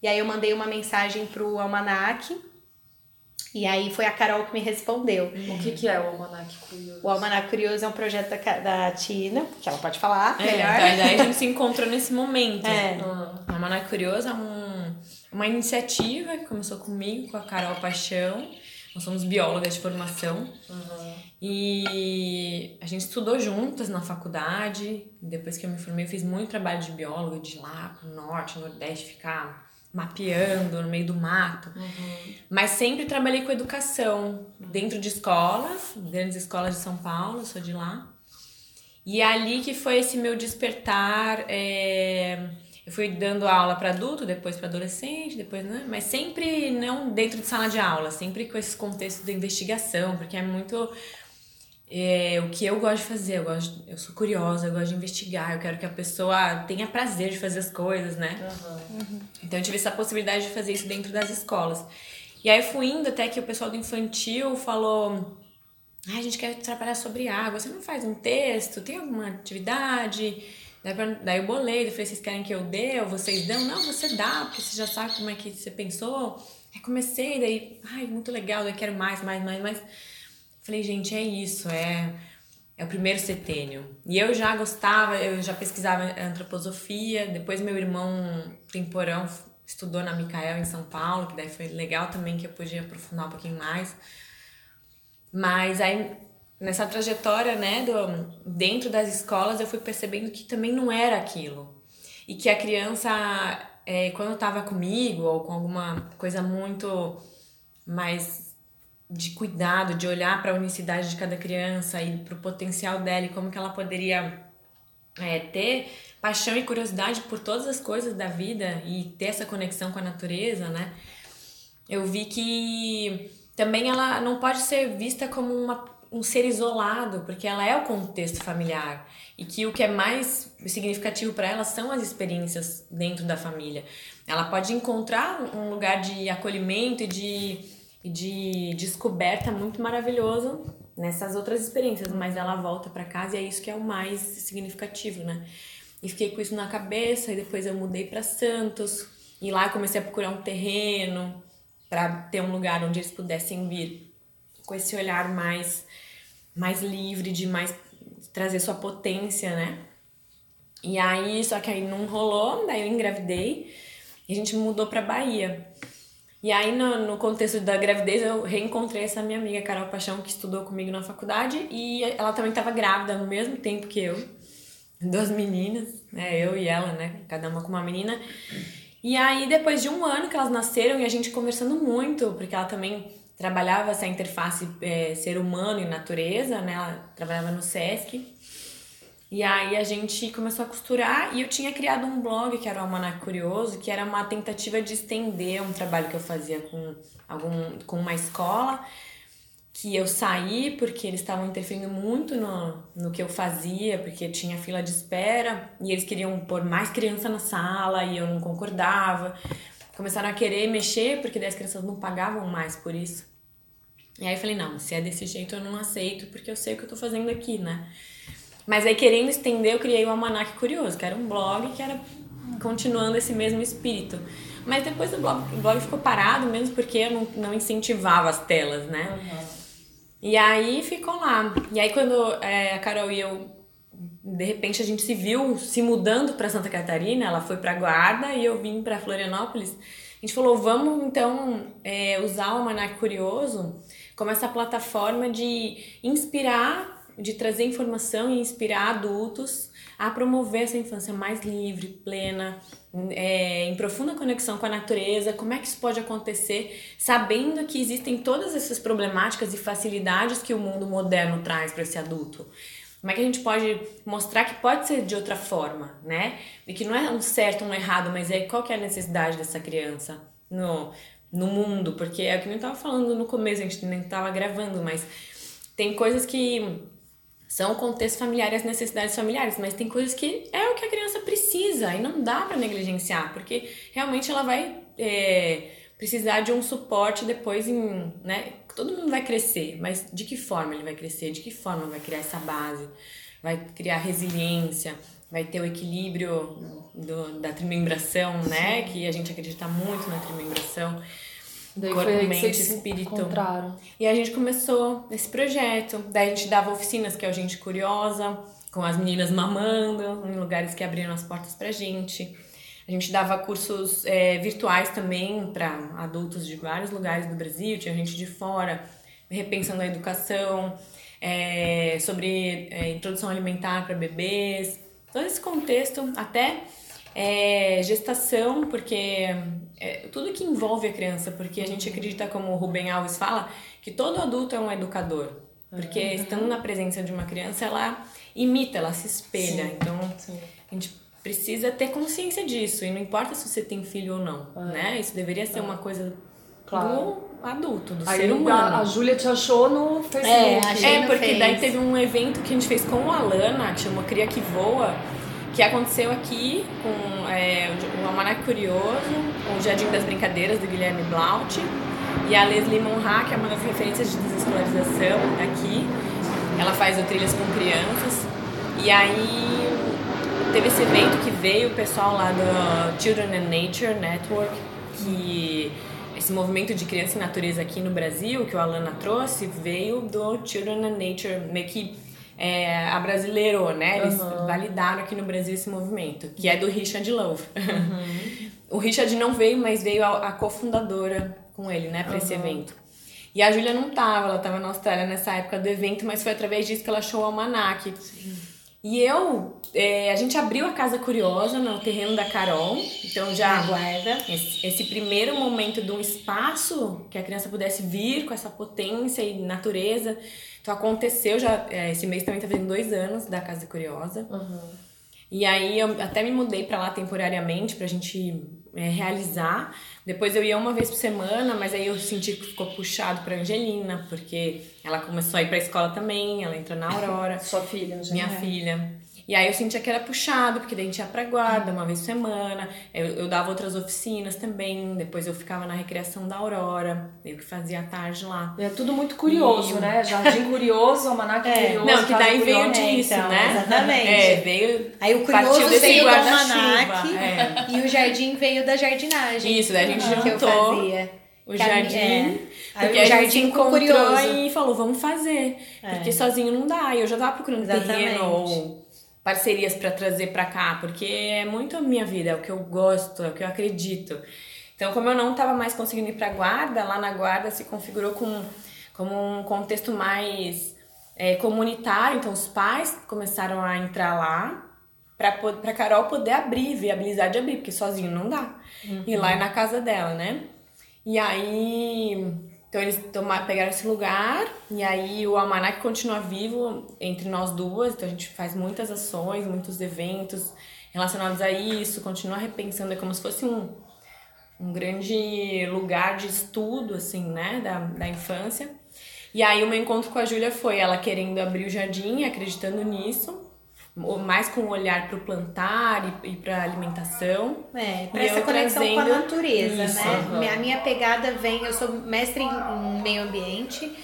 E aí eu mandei uma mensagem pro Almanac. E aí foi a Carol que me respondeu.
O que, que é o Almanac Curioso?
O Almanac Curioso é um projeto da, da Tina, que ela pode falar
É,
melhor.
então, daí a gente se encontrou nesse momento.
É.
Ah,
A Almanac Curioso é um, uma iniciativa que começou comigo, com a Carol Paixão. Nós somos biólogas de formação.
aham.
E a gente estudou juntas na faculdade. Depois que eu me formei, eu fiz muito trabalho de bióloga, de ir lá pro norte, nordeste, ficar mapeando no meio do mato. Mas sempre trabalhei com educação, dentro de escolas, grandes escolas de São Paulo, sou de lá. E é ali que foi esse meu despertar. é, Eu fui dando aula para adulto, depois para adolescente, depois, né? Mas sempre não dentro de sala de aula, sempre com esse contexto de investigação, porque é muito é, o que eu gosto de fazer. Eu, gosto, eu sou curiosa, eu gosto de investigar, eu quero que a pessoa tenha prazer de fazer as coisas, né? Então eu tive essa possibilidade de fazer isso dentro das escolas. E aí eu fui indo até que o pessoal do infantil falou: ah, a gente quer trabalhar sobre água, você não faz um texto? Tem alguma atividade? Daí, eu bolei, eu falei, vocês querem que eu dê ou vocês dão? Não, você dá, porque você já sabe como é que você pensou. Aí comecei, daí, ai, muito legal, daí quero mais, mais, mais, mais. Falei, gente, é isso, é, é o primeiro setênio. E eu já gostava, eu já pesquisava antroposofia, depois meu irmão Temporão estudou na Micael em São Paulo, que daí foi legal também que eu podia aprofundar um pouquinho mais. Mas aí, nessa trajetória, né, do, dentro das escolas, eu fui percebendo que também não era aquilo. E que a criança, é, quando estava comigo, ou com alguma coisa muito mais de cuidado, de olhar para a unicidade de cada criança e para o potencial dela e como que ela poderia é, ter paixão e curiosidade por todas as coisas da vida e ter essa conexão com a natureza, né? Eu vi que também ela não pode ser vista como uma, um ser isolado, porque ela é o contexto familiar e que o que é mais significativo para ela são as experiências dentro da família. Ela pode encontrar um lugar de acolhimento e de, de descoberta muito maravilhoso nessas outras experiências, mas ela volta para casa e é isso que é o mais significativo, né? E fiquei com isso na cabeça e depois eu mudei para Santos e lá comecei a procurar um terreno para ter um lugar onde eles pudessem vir com esse olhar mais mais livre de mais trazer sua potência, né? E aí, só que aí não rolou, daí eu engravidei e a gente mudou pra Bahia. E aí, no, no contexto da gravidez, eu reencontrei essa minha amiga Carol Paixão, que estudou comigo na faculdade, e ela também estava grávida no mesmo tempo que eu. Duas meninas, né? Eu e ela, né? Cada uma com uma menina. E aí, depois de um ano que elas nasceram, e a gente conversando muito, porque ela também trabalhava essa interface é, ser humano e natureza, né? Ela trabalhava no SESC. E aí a gente começou a costurar e eu tinha criado um blog que era o Almanac Curioso, que era uma tentativa de estender um trabalho que eu fazia com, algum, com uma escola, que eu saí porque eles estavam interferindo muito no, no que eu fazia, porque tinha fila de espera e eles queriam pôr mais criança na sala e eu não concordava. Começaram a querer mexer porque daí as crianças não pagavam mais por isso. E aí eu falei, não, se é desse jeito eu não aceito, porque eu sei o que eu tô fazendo aqui, né? Mas aí, querendo estender, eu criei o Almanac Curioso, que era um blog que era continuando esse mesmo espírito. Mas depois o blog, o blog ficou parado mesmo porque eu não, não incentivava as telas, né? E aí ficou lá. E aí quando é, a Carol e eu, de repente a gente se viu se mudando para Santa Catarina, ela foi para Guarda e eu vim para Florianópolis. A gente falou, vamos então é, usar o Almanac Curioso como essa plataforma de inspirar de trazer informação e inspirar adultos a promover essa infância mais livre, plena, é, em profunda conexão com a natureza. Como é que isso pode acontecer, sabendo que existem todas essas problemáticas e facilidades que o mundo moderno traz para esse adulto? Como é que a gente pode mostrar que pode ser de outra forma, né? E que não é um certo, um errado, mas é qual que é a necessidade dessa criança no, no mundo? Porque é o que eu estava falando no começo, a gente nem estava gravando, mas tem coisas que são o contexto familiar e as necessidades familiares, mas tem coisas que é o que a criança precisa e não dá para negligenciar, porque realmente ela vai é, precisar de um suporte depois em, né? Todo mundo vai crescer, mas de que forma ele vai crescer? De que forma vai criar essa base? Vai criar resiliência, vai ter o equilíbrio do, da trimembração, né? Que a gente acredita muito na trimembração.
Daí
corpo,
foi
mente, espírito.
encontraram.
E a gente começou esse projeto. Daí a gente dava oficinas, que é o Gente Curiosa, com as meninas mamando, em lugares que abriram as portas pra gente. A gente dava cursos é, virtuais também para adultos de vários lugares do Brasil, tinha gente de fora, repensando a educação, é, sobre é, introdução alimentar para bebês, todo esse contexto, até é, gestação, porque é, tudo que envolve a criança, porque a gente acredita, como o Rubem Alves fala, que todo adulto é um educador. Porque estando na presença de uma criança, ela imita, ela se espelha. Então, a gente precisa ter consciência disso. E não importa se você tem filho ou não, né? Isso deveria ser uma coisa
Claro.
do adulto, do
Aí
ser humano.
a, a Júlia te achou no Facebook.
É,
É, porque
Face.
daí teve um evento que a gente fez com o Alana, que chama Cria Que Voa, que aconteceu aqui com é, o Almanac Curioso, o Jardim das Brincadeiras, do Guilherme Blaut, e a Leslie Monra, que é uma das referências de desescolarização aqui. Ela faz o Trilhas com Crianças. E aí teve esse evento que veio o pessoal lá do Children and Nature Network, que esse movimento de criança e natureza aqui no Brasil, que o Alana trouxe, veio do Children and Nature, meio que é, a brasileirou, né? Eles validaram aqui no Brasil esse movimento, que é do Richard Love. *laughs* o Richard não veio, mas veio a, a cofundadora com ele, né, para esse evento. E a Júlia não tava, ela tava na Austrália nessa época do evento, mas foi através disso que ela achou o almanac. E eu, é, a gente abriu a Casa Curiosa no terreno da Carol, então já
Aguarda.
esse, esse primeiro momento de um espaço que a criança pudesse vir com essa potência e natureza. Então aconteceu já, é, esse mês também tá fazendo dois anos da Casa Curiosa. E aí eu até me mudei pra lá temporariamente pra gente é, realizar. Depois eu ia uma vez por semana, mas aí eu senti que ficou puxado pra Angelina, porque ela começou a ir pra escola também, ela entrou na Aurora. *laughs*
Sua filha, não
Minha filha. E aí eu sentia que era puxado, porque daí a gente ia pra guarda uma vez por semana. Eu, eu dava outras oficinas também. Depois eu ficava na recreação da Aurora. Eu que fazia a tarde lá.
É tudo muito curioso,
E-
né? Jardim *laughs* curioso, almanac
É.
curioso.
Não, que daí veio
curiosa.
disso,
então,
né?
exatamente.
É, veio.
Aí o
Partiu
curioso
desse
veio do almanac
é.
e o jardim veio da jardinagem.
Isso, daí a gente
que eu
juntou
fazia.
o jardim.
é. Aí
Porque
o
a gente se
jardim
encontrou
curioso.
e falou, vamos fazer. Porque sozinho não dá. E eu já tava procurando
Exatamente.
terreno ou parcerias pra trazer pra cá, porque é muito a minha vida, é o que eu gosto, é o que eu acredito. Então, como eu não tava mais conseguindo ir pra guarda, lá na guarda se configurou com, como um contexto mais é, comunitário. Então, os pais começaram a entrar lá pra Carol poder abrir, viabilizar de abrir, porque sozinho não dá. E lá é na casa dela, né? E aí, então eles tomaram, pegaram esse lugar, e aí o Almanac continua vivo entre nós duas, então a gente faz muitas ações, muitos eventos relacionados a isso, continua repensando, é como se fosse um, um grande lugar de estudo, assim, né, da, da infância. E aí o meu encontro com a Júlia foi ela querendo abrir o jardim, acreditando nisso, mais com o olhar para o plantar e, e para alimentação.
É, pra
E
essa conexão com a natureza,
isso,
né?
aham.
Minha, minha pegada vem, eu sou mestre em, meio ambiente,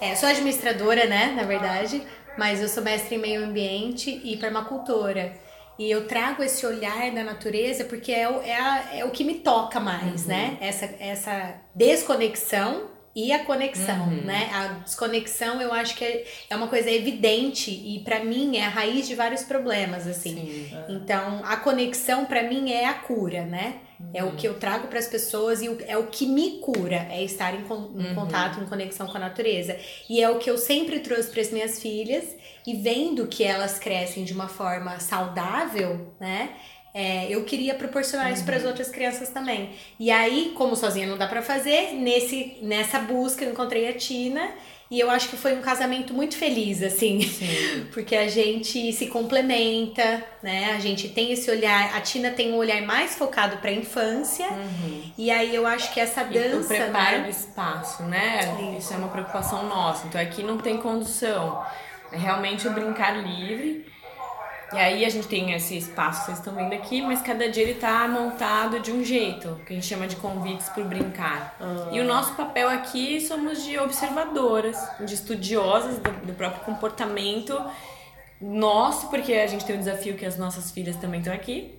é, sou administradora, né, na verdade, mas eu sou mestre em meio ambiente e permacultora. E eu trago esse olhar da natureza porque é o, é a- é o que me toca mais, né? Essa, essa desconexão e a conexão,
Uhum.
né? A desconexão eu acho que é, é uma coisa evidente e pra mim é a raiz de vários problemas, assim.
Sim.
Então, a conexão pra mim é a cura, né? É o que eu trago pras pessoas e é o que me cura, é estar em, con- em
Uhum.
contato, em conexão com a natureza. E é o que eu sempre trouxe pras minhas filhas e vendo que elas crescem de uma forma saudável, né? É, eu queria proporcionar isso para as outras crianças também. E aí, como sozinha não dá pra fazer, nesse, nessa busca eu encontrei a Tina e eu acho que foi um casamento muito feliz, assim.
Sim. *laughs*
Porque a gente se complementa, né? A gente tem esse olhar. A Tina tem um olhar mais focado pra infância. E aí eu acho que essa
E o
dança,
preparo do
né?
espaço, né? Isso é uma preocupação nossa. Então aqui não tem condução. É realmente o brincar livre. E aí a gente tem esse espaço que vocês estão vendo aqui, mas cada dia ele tá montado de um jeito, que a gente chama de convites para o brincar. E o nosso papel aqui somos de observadoras, de estudiosas do, do próprio comportamento nosso, porque a gente tem o desafio que as nossas filhas também estão aqui.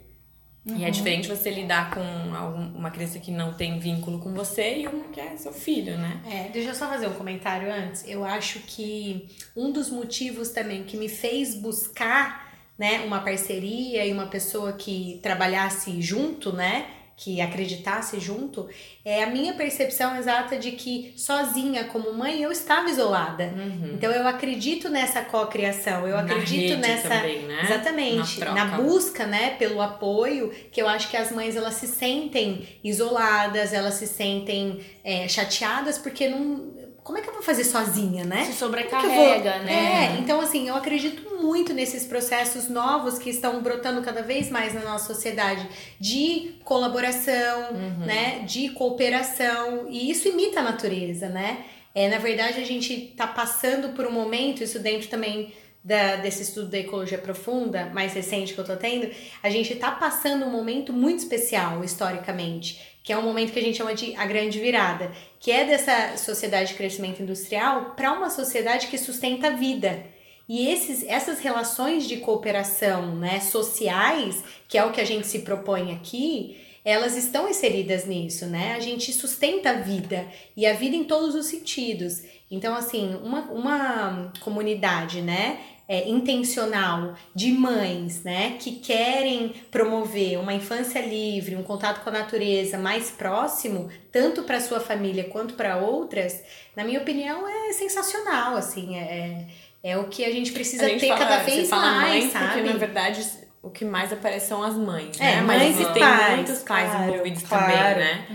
E é diferente você lidar com uma criança que não tem vínculo com você e uma que é seu filho, né?
É, deixa eu só fazer um comentário antes. Eu acho que um dos motivos também que me fez buscar, né, uma parceria e uma pessoa que trabalhasse junto, né, que acreditasse junto, é a minha percepção exata de que sozinha como mãe eu estava isolada. Então eu acredito nessa cocriação, eu
Na
acredito nessa
também, né?
Exatamente,
Na
na, busca, né, pelo apoio, que eu acho que as mães elas se sentem isoladas, elas se sentem é, chateadas porque não. Como é que eu vou fazer sozinha, né?
Se
Como é vou-
sobrecarrega, né?
É, então assim, eu acredito muito nesses processos novos que estão brotando cada vez mais na nossa sociedade de colaboração,
Uhum.
né, de cooperação, e isso imita a natureza, né? É, na verdade, a gente tá passando por um momento, isso dentro também da, desse estudo da ecologia profunda, mais recente que eu tô tendo, a gente tá passando um momento muito especial historicamente, que é um momento que a gente chama de a grande virada, que é dessa sociedade de crescimento industrial para uma sociedade que sustenta a vida. E esses, essas relações de cooperação né, sociais, que é o que a gente se propõe aqui, elas estão inseridas nisso, né? A gente sustenta a vida e a vida em todos os sentidos. Então, assim, uma, uma comunidade, né? É, intencional de mães, né, que querem promover uma infância livre, um contato com a natureza mais próximo, tanto para sua família quanto para outras, na minha opinião é sensacional, assim, é, é o que a gente precisa
A gente
ter
fala-
cada vez
fala
mais,
mãe,
sabe?
Porque na verdade o que mais aparece são as mães,
É,
né?
mães
Mas
e
existem
pais,
muitos pais
claro,
envolvidos
claro.
também, né?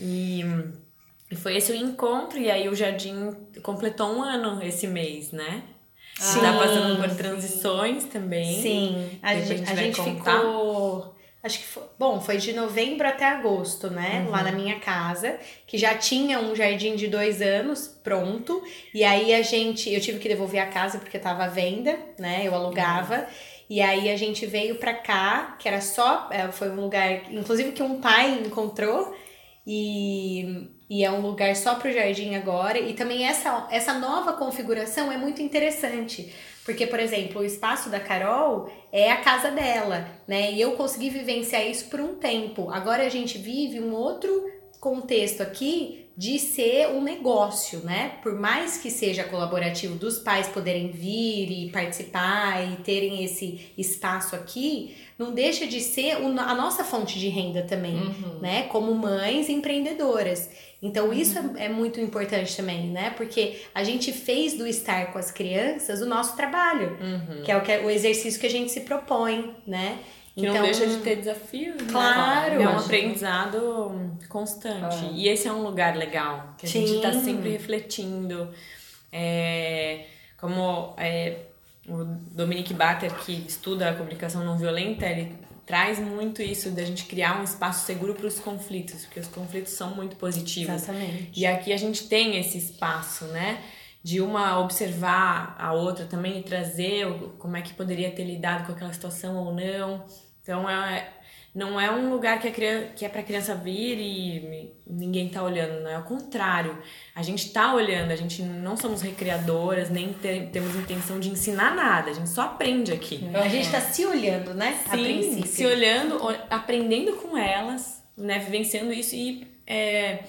E, e foi esse o encontro, e aí o Jardim completou um ano esse mês, né?
Sim.
Tá passando por transições também.
Sim, a
Depois a
gente,
gente
a gente
contar.
ficou. Acho que foi. Bom, foi de novembro até agosto, né?
Uhum.
Lá na minha casa, que já tinha um jardim de dois anos pronto. E aí a gente. Eu tive que devolver a casa porque tava à venda, né? Eu alugava. E aí a gente veio pra cá, que era só. é, Foi um lugar, inclusive, que um pai encontrou. E, e é um lugar só pro jardim agora. E também essa, essa nova configuração é muito interessante. Porque, por exemplo, o espaço da Carol é a casa dela, né? E eu consegui vivenciar isso por um tempo. Agora a gente vive um outro contexto aqui de ser um negócio, né? Por mais que seja colaborativo dos pais poderem vir e participar e terem esse espaço aqui, não deixa de ser o- a nossa fonte de renda também, né? Como mães empreendedoras. Então isso é, é muito importante também, né? Porque a gente fez do estar com as crianças o nosso trabalho,
Uhum.
que é o, que, o exercício que a gente se propõe, né?
Que não deixa de ter desafios, né?
Claro.
É um aprendizado constante. E esse é um lugar legal, que a gente tá
Sim.
sempre refletindo. É, como é, o Dominique Bater, que estuda a comunicação não violenta, ele traz muito isso da gente criar um espaço seguro para os conflitos, porque os conflitos são muito positivos.
Exatamente.
E aqui a gente tem esse espaço, né? De uma observar a outra também e trazer como é que poderia ter lidado com aquela situação ou não. Então é, não é um lugar que, a criança, que é pra criança vir e ninguém tá olhando, não é o contrário. A gente tá olhando, a gente não somos recreadoras, nem te- temos intenção de ensinar nada, a gente só aprende aqui.
A gente tá se olhando, né? a
Sim, se olhando, aprendendo com elas, né, vivenciando isso e é,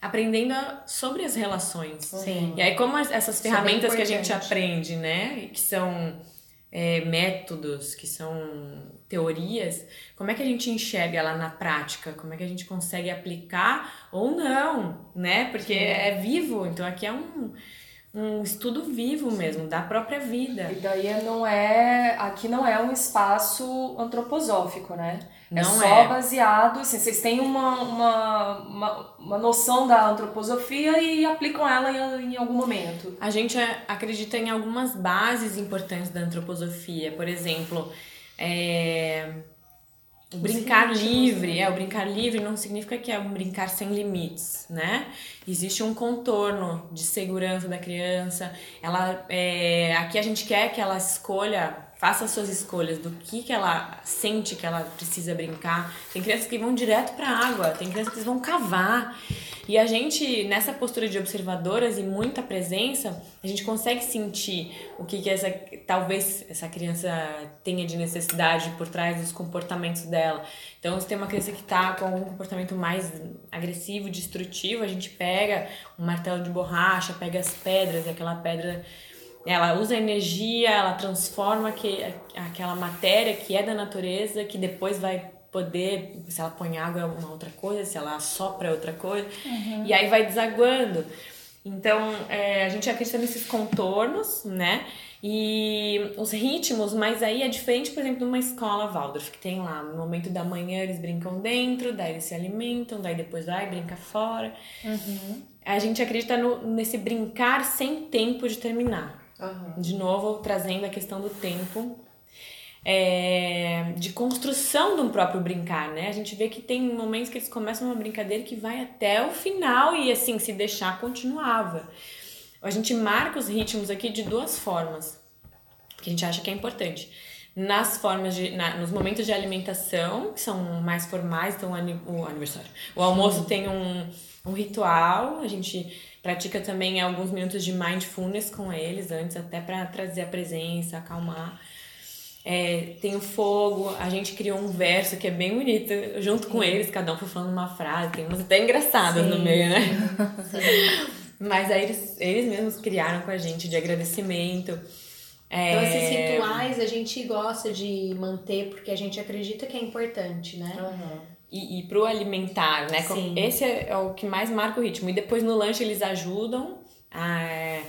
aprendendo a- sobre as relações.
Sim.
E aí, como as- essas
é
ferramentas que a gente aprende, né? Que são é, métodos, que são teorias, como é que a gente enxerga ela na prática? Como é que a gente consegue aplicar ou não, né? Porque é vivo, então aqui é um, um estudo vivo mesmo, da própria vida.
E daí não é. Aqui não é um espaço antroposófico, né? É
Não
só
é.
baseado, assim, vocês têm uma, uma, uma, uma noção da antroposofia e aplicam ela em, em algum momento.
A gente é- acredita em algumas bases importantes da antroposofia. Por exemplo, é, brincar
ritmos,
livre.
né?
É, o brincar livre não significa que é um brincar sem limites, né? Existe um contorno de segurança da criança. Ela, é, aqui a gente quer que ela escolha, faça as suas escolhas do que, que ela sente que ela precisa brincar. Tem crianças que vão direto para água, tem crianças que vão cavar. E a gente, nessa postura de observadoras e muita presença, a gente consegue sentir o que, que essa, talvez essa criança tenha de necessidade por trás dos comportamentos dela. Então, se tem uma criança que está com algum comportamento mais agressivo, destrutivo, a gente pega um martelo de borracha, pega as pedras, e aquela pedra ela usa energia, ela transforma que, aquela matéria que é da natureza, que depois vai poder, se ela põe água é uma outra coisa, se ela assopra é outra coisa, e aí vai desaguando. Então, é, a gente acredita nesses contornos, né? E os ritmos, mas aí é diferente, por exemplo, de uma escola Waldorf, que tem lá, no momento da manhã eles brincam dentro, daí eles se alimentam, daí depois vai, brinca fora. A gente acredita no, nesse brincar sem tempo de terminar. De novo, trazendo a questão do tempo é, de construção de um próprio brincar, né? A gente vê que tem momentos que eles começam uma brincadeira que vai até o final e, assim, se deixar, continuava. A gente marca os ritmos aqui de duas formas, que a gente acha que é importante. Nas formas de. na- nos momentos de alimentação, que são mais formais, então o ani- o aniversário. O almoço tem um, um ritual, a gente pratica também alguns minutos de mindfulness com eles antes, até para trazer a presença, acalmar. É, tem o fogo, a gente criou um verso que é bem bonito, junto com eles, cada um foi falando uma frase, tem umas até engraçadas no meio, né? *laughs* Mas aí eles, eles mesmos criaram com a gente de agradecimento. É,
Então, esses rituais a gente gosta de manter porque a gente acredita que é importante, né?
E, e pro alimentar, né?
Sim.
Esse é, é o que mais marca o ritmo. E depois no lanche eles ajudam a,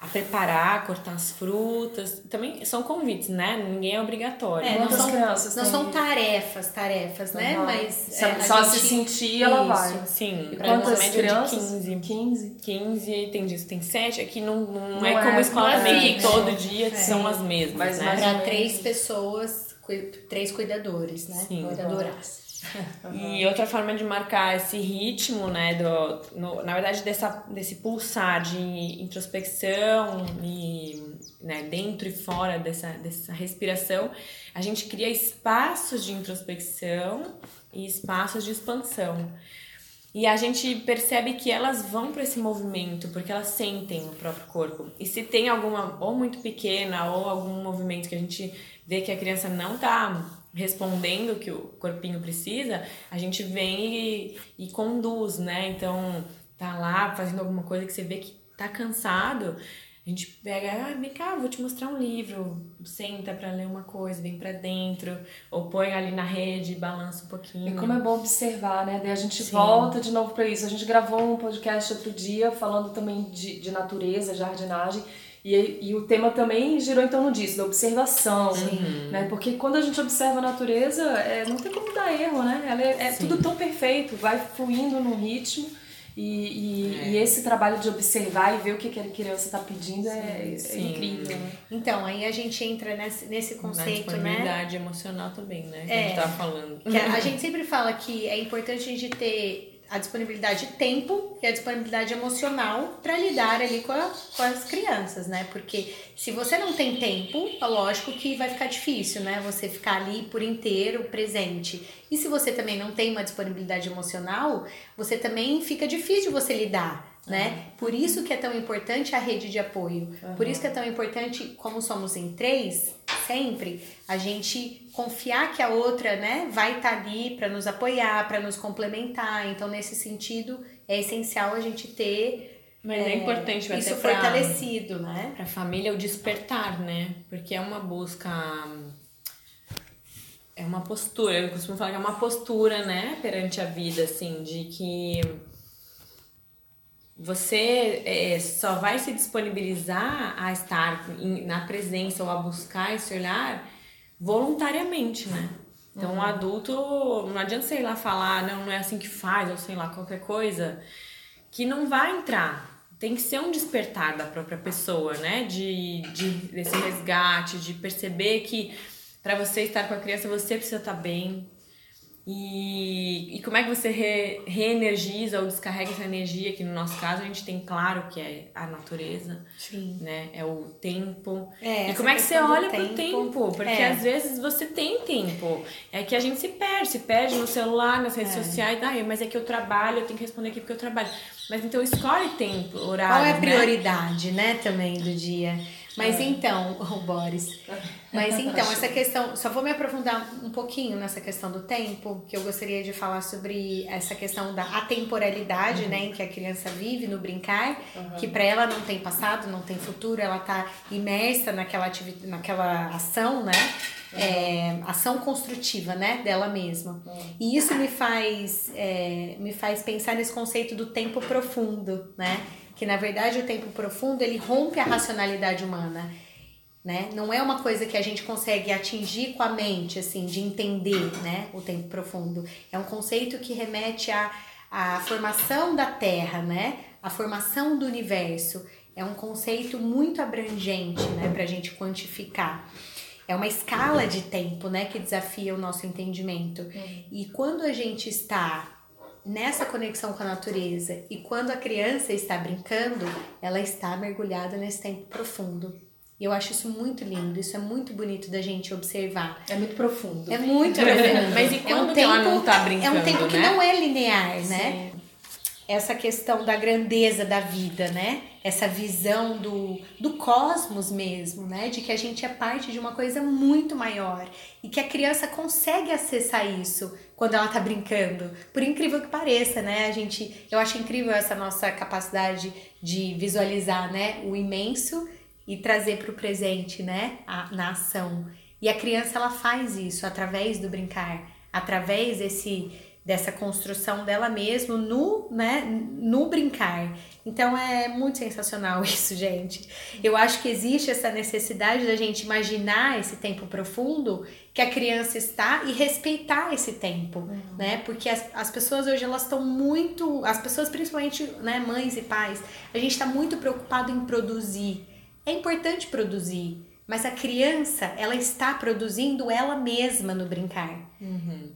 a preparar, a cortar as frutas. Também são convites, né? Ninguém é obrigatório.
É, não
Quantas
são,
crianças
não são tarefas, tarefas, né?
Uhum.
Mas
Se,
é,
só se
gente-
sentir, ela
Isso.
vai.
Sim,
E quantas
uma média
crianças?
de 15.
15.
15, tem disso, tem 7. Aqui não, não,
Não
é,
é-
como escola
é
também, que
fixo.
todo dia são as mesmas,
Mas
né?
Para três pessoas, três cuidadores, né?
Sim.
Cuidadoras. *laughs*
E outra forma de marcar esse ritmo, né, do, no- na verdade, dessa, desse pulsar de introspecção e né, dentro e fora dessa, dessa respiração, a gente cria espaços de introspecção e espaços de expansão. E a gente percebe que elas vão para esse movimento porque elas sentem o próprio corpo. E se tem alguma, ou muito pequena, ou algum movimento que a gente vê que a criança não tá respondendo o que o corpinho precisa, a gente vem e, e conduz, né? Então, tá lá fazendo alguma coisa que você vê que tá cansado, a gente pega, ah, vem cá, vou te mostrar um livro, senta pra ler uma coisa, vem pra dentro, ou põe ali na rede, balança um pouquinho.
E como é bom observar, né? Daí a gente
Sim.
volta de novo para isso. A gente gravou um podcast outro dia falando também de, de natureza, jardinagem. E, e o tema também girou em torno disso, da observação. Né? Porque quando a gente observa a natureza, é, não tem como dar erro, né? Ela é, é tudo tão perfeito, vai fluindo no ritmo. E, e,
É.
e esse trabalho de observar e ver o que que a criança está pedindo é, é
Sim.
incrível. Né?
Então, aí a gente entra nesse, nesse
Na
conceito, né?
disponibilidade emocional também, né? Que a
É.
gente tava falando.
Que a, a gente sempre fala que é importante a gente ter a disponibilidade de tempo e a disponibilidade emocional para lidar ali com, a- com as crianças, né? Porque se você não tem tempo, é lógico que vai ficar difícil, né? Você ficar ali por inteiro presente. E se você também não tem uma disponibilidade emocional, você também fica difícil você lidar. Né? Por isso que é tão importante a rede de apoio. Por isso que é tão importante, como somos em três, sempre, a gente confiar que a outra, né, vai estar ali para nos apoiar, para nos complementar. Então, nesse sentido, é essencial a gente ter
Mas é, importante
isso
pra,
fortalecido, né?
pra família o despertar, né? Porque é uma busca. É uma postura, eu costumo falar que é uma postura, né, perante a vida, assim, de que você é, só vai se disponibilizar a estar na presença ou a buscar esse olhar voluntariamente, né? Então, um adulto, não adianta sei lá falar, não, não é assim que faz, ou sei lá, qualquer coisa, que não vai entrar. Tem que ser um despertar da própria pessoa, né? De, de desse resgate, de perceber que para você estar com a criança, você precisa estar bem, e, e como é que você re, reenergiza ou descarrega essa energia, que no nosso caso a gente tem claro que é a natureza,
Sim.
né? É o tempo.
É,
e como é que você olha pro tempo? Porque
É.
às vezes você tem tempo. É que a gente se perde, se perde no celular, nas redes sociais. Ah, mas é que eu trabalho, eu tenho que responder aqui porque eu trabalho. Mas então escolhe tempo, horário.
Qual é a
né?
prioridade, né, também do dia? Mas então, o Boris, mas *laughs* então, essa questão, só vou me aprofundar um pouquinho nessa questão do tempo, que eu gostaria de falar sobre essa questão da atemporalidade, né, em que a criança vive no brincar, que para ela não tem passado, não tem futuro, ela tá imersa naquela atividade, naquela ação, né? É, ação construtiva, né, dela mesma. E isso me faz, é, me faz pensar nesse conceito do tempo profundo, né? Que na verdade o tempo profundo ele rompe a racionalidade humana, né? Não é uma coisa que a gente consegue atingir com a mente, assim, de entender, né? O tempo profundo. É um conceito que remete à, à formação da Terra, né? A formação do universo. É um conceito muito abrangente, né? Pra gente quantificar. É uma escala de tempo, né, que desafia o nosso entendimento. E quando a gente está nessa conexão com a natureza e quando a criança está brincando, ela está mergulhada nesse tempo profundo. E eu acho isso muito lindo, isso é muito bonito da gente observar.
É muito profundo.
É muito profundo.
Mas e
é
quando que ela não tá
É um
brincando,
tempo que
né?
não é linear, né? Essa questão da grandeza da vida, né? Essa visão do, do cosmos mesmo, né? De que a gente é parte de uma coisa muito maior. E que a criança consegue acessar isso quando ela tá brincando. Por incrível que pareça, né? A gente, eu acho incrível essa nossa capacidade de visualizar, né? O imenso e trazer para o presente, né? A, na ação. E a criança ela faz isso através do brincar, através desse dessa construção dela mesma no, né, no brincar. Então é muito sensacional *laughs* isso, gente. Eu acho que existe essa necessidade da gente imaginar esse tempo profundo que a criança está e respeitar esse tempo, né? Porque as, as pessoas hoje elas estão muito, as pessoas principalmente, né, mães e pais, a gente está muito preocupado em produzir. É importante produzir, mas a criança, ela está produzindo ela mesma no brincar.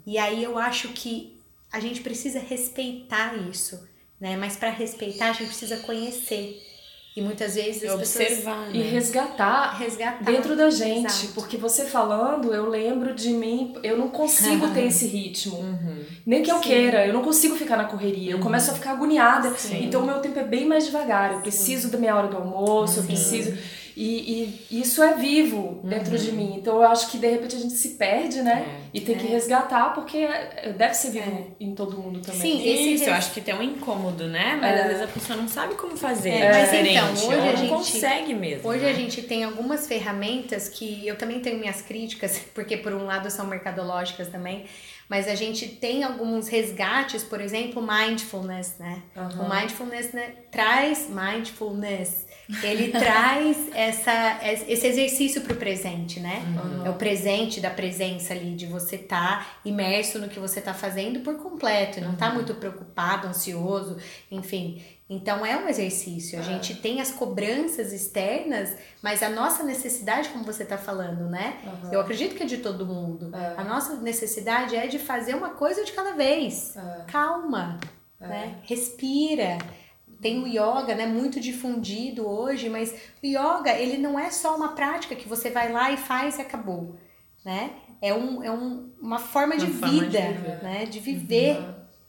E aí eu acho que a gente precisa respeitar isso, né? Mas para respeitar, a gente precisa conhecer. E muitas vezes as
Observar,
E
né?
resgatar
pessoas resgatar
dentro da gente.
Exato.
Porque você falando, eu lembro de mim, eu não consigo ter esse ritmo.
Uhum.
Nem que eu
Sim.
queira, eu não consigo ficar na correria. Eu começo a ficar agoniada.
Sim.
Então o meu tempo é bem mais devagar. Eu preciso da minha hora do almoço, eu preciso. E, e isso é vivo dentro de mim. Então eu acho que de repente a gente se perde, né?
É.
E tem que resgatar, porque é- deve ser vivo em todo mundo também.
Sim, esse
Isso,
res-
eu acho que tem um incômodo, né? Mas às vezes a pessoa não sabe como fazer.
É, mas
diferente.
então, hoje a
não
gente-
consegue mesmo.
Hoje
né?
a gente tem algumas ferramentas que eu também tenho minhas críticas, *laughs* porque por um lado são mercadológicas também, mas a gente tem alguns resgates, por exemplo, mindfulness, né? O mindfulness né, traz mindfulness, ele *laughs* traz essa, esse exercício para o presente, né? É o presente da presença ali, de você estar imerso no que você está fazendo por completo, não tá muito preocupado, ansioso, enfim. Então é um exercício. A gente tem as cobranças externas, mas a nossa necessidade, como você está falando, né? Eu acredito que é de todo mundo. A nossa necessidade é de fazer uma coisa de cada vez. Calma, né? Respira. Tem o yoga, né, muito difundido hoje, mas o yoga, ele não é só uma prática que você vai lá e faz e acabou, né? É, um, é um, uma forma de
Uma forma de
vida,
viver.
né? De viver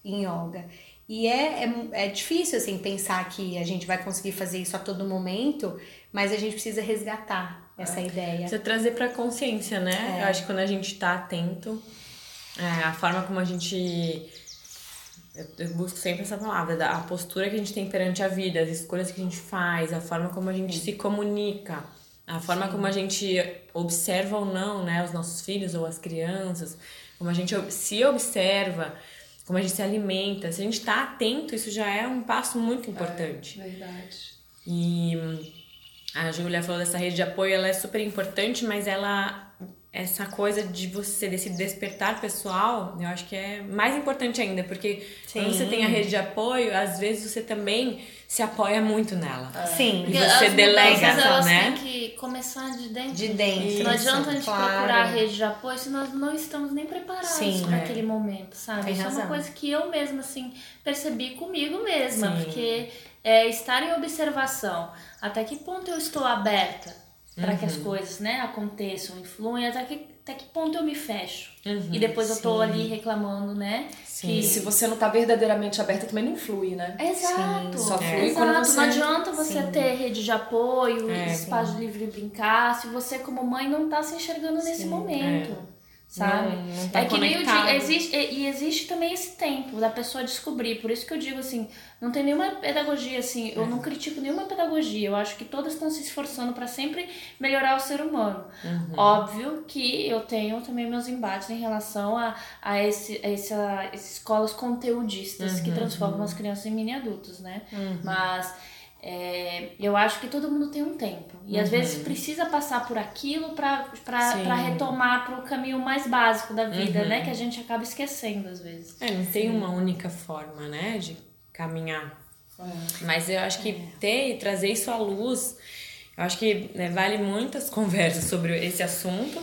em yoga. E é, é, é difícil, assim, pensar que a gente vai conseguir fazer isso a todo momento, mas a gente precisa resgatar essa ideia.
Precisa trazer pra consciência, né? Eu acho que quando a gente tá atento, é, a forma como a gente eu, eu busco sempre essa palavra, da, a postura que a gente tem perante a vida, as escolhas que a gente faz, a forma como a gente se comunica, a forma como a gente observa ou não, né, os nossos filhos ou as crianças, como a gente se observa, como a gente se alimenta. Se a gente tá atento, isso já é um passo muito importante.
Verdade.
E a Julia falou dessa rede de apoio, ela é super importante, mas ela essa coisa de você desse despertar pessoal, eu acho que é mais importante ainda, porque quando você tem a rede de apoio, às vezes você também se apoia muito nela.
Sim,
E você
as
delega,
elas
né?
têm que começar de dentro.
de dentro.
Não adianta a gente
Claro.
procurar a rede de apoio se nós não estamos nem preparados
Sim,
para
é.
aquele momento, sabe?
Tem
Isso é
razão.
uma coisa que eu mesma, assim, percebi comigo mesma.
Sim.
Porque é estar em observação. Até que ponto eu estou aberta para que as
Uhum.
coisas, né, aconteçam, influem, até que, até que ponto eu me fecho.
Uhum.
e depois eu tô ali reclamando, né?
Sim.
E se você não tá verdadeiramente aberta, também não flui, né?
Exato.
Só flui
Exato.
quando você-
Não adianta você ter rede de apoio,
É,
espaço livre brincar, se você como mãe não tá se enxergando nesse momento. Sabe?
Não- não tá
é que nem eu digo,
conectado.
existe, e, existe também esse tempo da pessoa descobrir. Por isso que eu digo assim, não tem nenhuma pedagogia assim, eu não critico nenhuma pedagogia. Eu acho que todas estão se esforçando para sempre melhorar o ser humano. Óbvio que eu tenho também meus embates em relação a, a, esse, a escolas conteudistas que transformam as crianças em mini adultos, né? Mas é, eu acho que todo mundo tem um tempo. E às vezes precisa passar por aquilo
Sim.
pra retomar pro caminho mais básico da vida, né? Que a gente acaba esquecendo às vezes.
É, não tem uma única forma, né, de caminhar. Mas eu acho que ter e trazer isso à luz, eu acho que né, vale muitas *laughs* conversas sobre esse assunto.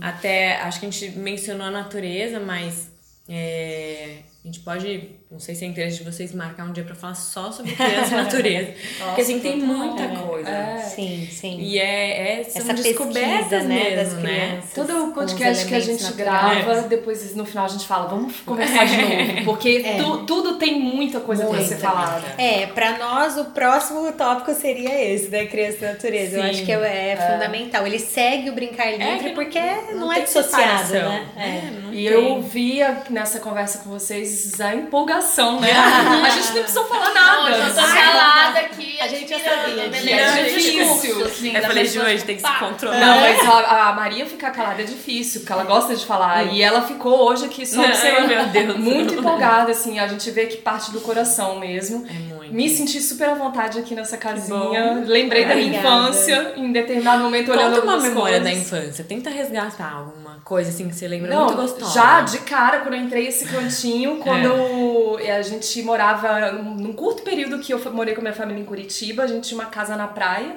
Até acho que a gente mencionou a natureza, mas é, a gente pode, não sei se é interesse de vocês marcar um dia pra falar só sobre criança e natureza. *laughs* Porque assim tem muita coisa.
Sim, sim.
E é, é são
Essa
descobertas
pesquisa, né,
mesmo,
das
né?
crianças.
Todo
os
podcast que a gente
naturais.
grava, depois no final a gente fala, vamos *laughs* conversar de novo. Porque tu- tudo tem muita coisa pra ser falada.
É, pra nós o próximo tópico seria esse, da criança e natureza. Eu
Sim.
acho que é, é fundamental. Ele segue o brincar livre
que
porque não,
não
é dissociado, né?
É, não
E
tem.
eu via nessa conversa com vocês a empolgação, né? *laughs* a gente nem precisou falar nada.
Não, eu tô calada aqui.
A gente já sabia,
beleza?
é
O
difícil.
assim,
Eu
da
falei,
pessoa,
Ju, a gente
tipo,
tem que se controlar.
Não, mas a, a Maria ficar calada é difícil, porque ela gosta de falar. E ela ficou hoje aqui só *laughs* observando.
Meu Deus.
Muito empolgada, assim. A gente vê que parte do coração mesmo.
É muito.
Me senti super à vontade aqui nessa casinha. Lembrei da minha
Obrigada.
infância, em determinado momento, olhando
Conta uma
algumas
memória da
coisas.
infância. Tenta resgatar alguma coisa assim que você lembra
Não,
muito gostosa.
já de cara, quando eu entrei nesse cantinho, quando a gente morava, num curto período que eu morei com a minha família em Curitiba, a gente tinha uma casa na praia.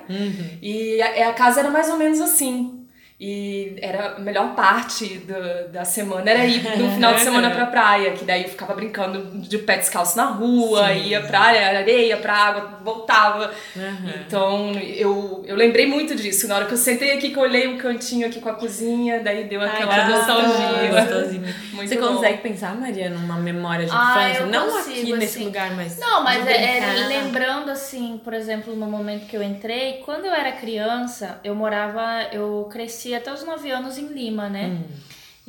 E a, a casa era mais ou menos assim. E era a melhor parte do- da semana era ir no final de semana pra praia, que daí eu ficava brincando de pé descalço na rua, ia pra areia, areia, pra água, voltava. Então eu, eu lembrei muito disso. Na hora que eu sentei aqui, que eu olhei o cantinho aqui com a cozinha, daí deu aquela
que
nostalgia. *laughs*
você
bom.
consegue pensar, Maria, numa memória de
Ah,
infância? Não
consigo,
aqui nesse
assim.
lugar, mas.
Não, mas é, é lembrando assim, por exemplo, no momento que eu entrei, quando eu era criança, eu morava, eu cresci até os 9 anos em Lima, né?
Hum.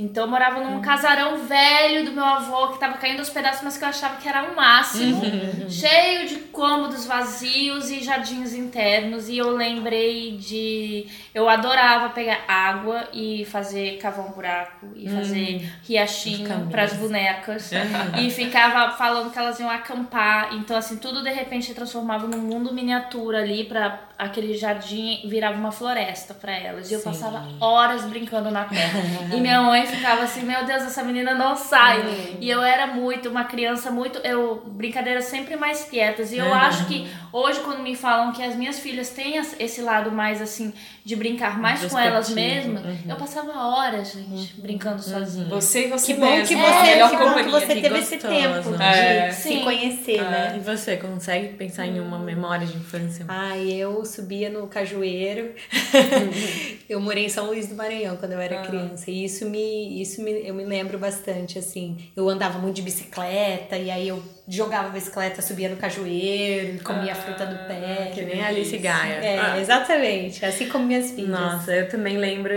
Então eu morava num casarão velho do meu avô que tava caindo aos pedaços, mas que eu achava que era o máximo,
Uhum.
cheio de cômodos vazios e jardins internos. E eu lembrei de. Eu adorava pegar água e fazer cavar um buraco e fazer riachinho
caminhos.
pras bonecas. *laughs* e ficava falando que elas iam acampar. Então, assim, tudo de repente se transformava num mundo miniatura ali pra aquele jardim virava uma floresta pra elas. E eu passava horas brincando na terra. e minha mãe ficava assim, meu Deus, essa menina não sai. E eu era muito, uma criança muito, eu brincadeiras sempre mais quietas. E eu acho que hoje quando me falam que as minhas filhas têm esse lado mais assim de brincar mais com elas mesmas, eu passava horas, gente, brincando sozinha.
Você e você
Que bom que
mesma,
você,
a melhor
que bom que você
que
teve esse
gostoso.
tempo de
É.
se
Sim.
conhecer, né?
E você, consegue pensar em uma memória de infância?
Ai, eu subia no cajueiro. *laughs* eu morei em São Luís do Maranhão quando eu era criança. E isso me, isso me, eu me lembro bastante, assim. Eu andava muito de bicicleta, e aí eu jogava bicicleta, subia no cajueiro, comia a fruta do pé.
Que nem a Alice Gaia.
É,
Ah.
exatamente. Assim como minhas filhas.
Nossa, eu também lembro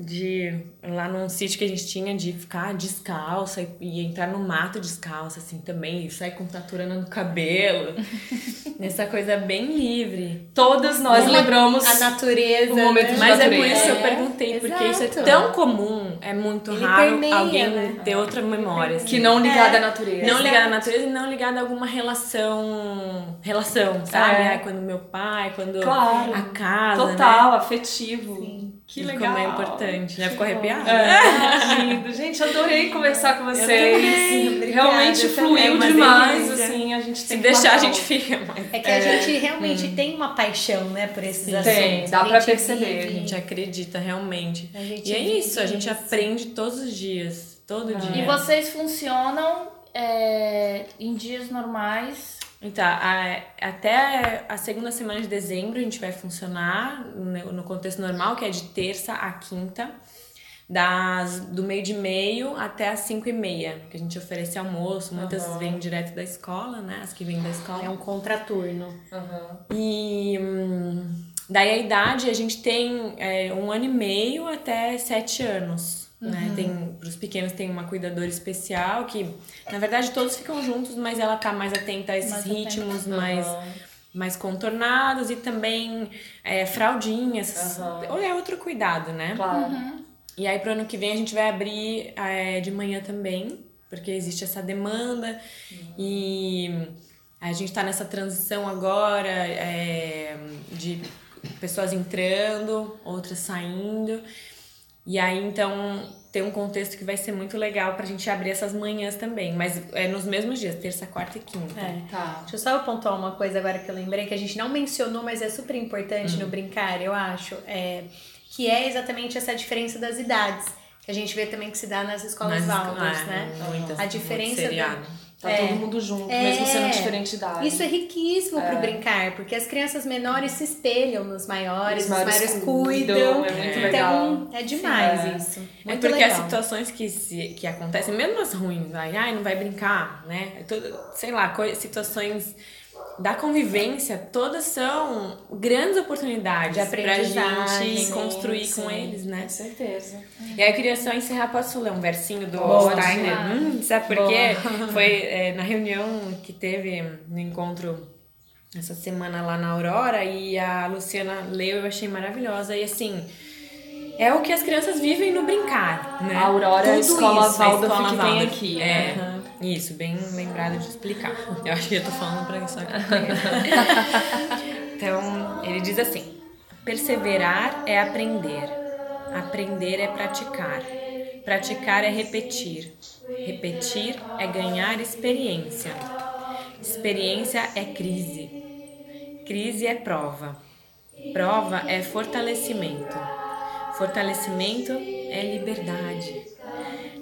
de lá num sítio que a gente tinha de ficar descalça e, e entrar no mato descalça, assim, também, e sair com taturana no cabelo. *laughs* Essa coisa bem livre.
Todas nós
Uma-
lembramos
A natureza.
o momento
né?
Mas é por
natureza.
isso que eu
É,
perguntei, porque isso é tão comum, é muito
Ele
raro
permeia,
alguém
né?
ter outra memória. assim.
que não ligada à natureza.
Não ligada à natureza e não ligada a alguma relação. Relação, sabe?
É.
Ai, quando meu pai, quando
Claro.
a casa. Né?
Total, afetivo. Que
Ficou
legal.
meio importante, né? Ficou arrepiada.
É, lindo. Gente, adorei conversar com vocês.
Obrigada,
Realmente
eu
fluiu.
É
demais,
delícia.
assim, a gente
Se
tem que
deixar, a gente fica mais.
É que a gente realmente tem uma paixão, né, por esses assuntos.
Tem, dá pra perceber.
vive-
A gente acredita realmente.
Gente
E é isso, a gente
isso.
aprende todos os dias. Todo dia.
E vocês funcionam é, em dias normais?
Então, a- até a segunda semana de dezembro a gente vai funcionar no no contexto normal, que é de terça a quinta, das, do meio de meio até as cinco e meia, que a gente oferece almoço, muitas vêm direto da escola, né? As que vêm da escola.
É um contraturno.
E hum, daí a idade, a gente tem é, um ano e meio até sete anos. Né? Tem, pros pequenos tem uma cuidadora especial que, na verdade, todos ficam juntos, mas ela tá mais atenta a esses
Mais atenta.
ritmos mais, mais contornados e também é, fraldinhas. Ou é outro cuidado, né?
Claro.
E aí pro ano que vem a gente vai abrir é, de manhã também, porque existe essa demanda e a gente tá nessa transição agora é, de pessoas entrando, outras saindo. E aí então tem um contexto que vai ser muito legal pra gente abrir essas manhãs também, mas é nos mesmos dias, terça, quarta e quinta.
É.
Tá.
Deixa eu só pontuar uma coisa agora que eu lembrei, que a gente não mencionou, mas é super importante no brincar, eu acho. É, que é exatamente essa diferença das idades. Que a gente vê também que se dá nas escolas
Mas,
Waldorf,
é,
né?
muitas,
A
muito
diferença
seriado.
Tá
É.
todo mundo junto,
É.
mesmo sendo diferente de idade.
Isso é riquíssimo pro brincar, porque as crianças menores se espelham nos maiores, os
Os maiores
maiores
cuidam,
cuidam.
é muito
então,
legal.
é demais
É.
isso.
É
Muito
porque
legal.
as situações que, se, que acontecem, mesmo as ruins, ai, ai, não vai brincar, né? É tudo- sei lá, situações da convivência, todas são grandes oportunidades
De
pra gente
sim,
construir com
sim.
eles, né?
Com certeza.
E aí eu queria só encerrar, posso ler um versinho do
Boa,
Steiner? Hum, sabe por quê? *laughs* Foi é, na reunião que teve no encontro essa semana lá na Aurora e a Luciana leu eu achei maravilhosa. E assim, é o que as crianças vivem no brincar, né?
A Aurora é a
Tudo
escola
isso, a
Waldorf
escola
que tem aqui,
É,
né?
Isso, bem lembrado de explicar. Eu acho que eu tô falando pra isso aqui. *laughs* Então, ele diz assim: perseverar é aprender, aprender é praticar, praticar é repetir, repetir é ganhar experiência, experiência é crise, crise é prova, prova é fortalecimento, fortalecimento é liberdade,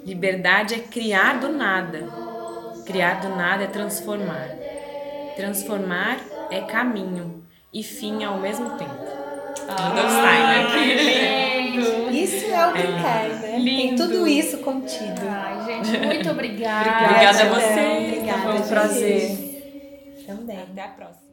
liberdade é criar do nada, criar do nada é transformar. Transformar é caminho e fim ao mesmo tempo. Rudolf Steiner.
Isso é o brincar, né? Tem
Lindo.
tudo isso contido.
Ai, gente, muito *laughs* obrigada.
Obrigada a
Gratidão,
você.
Obrigada,
Foi um
gente.
prazer.
Também.
Até a próxima.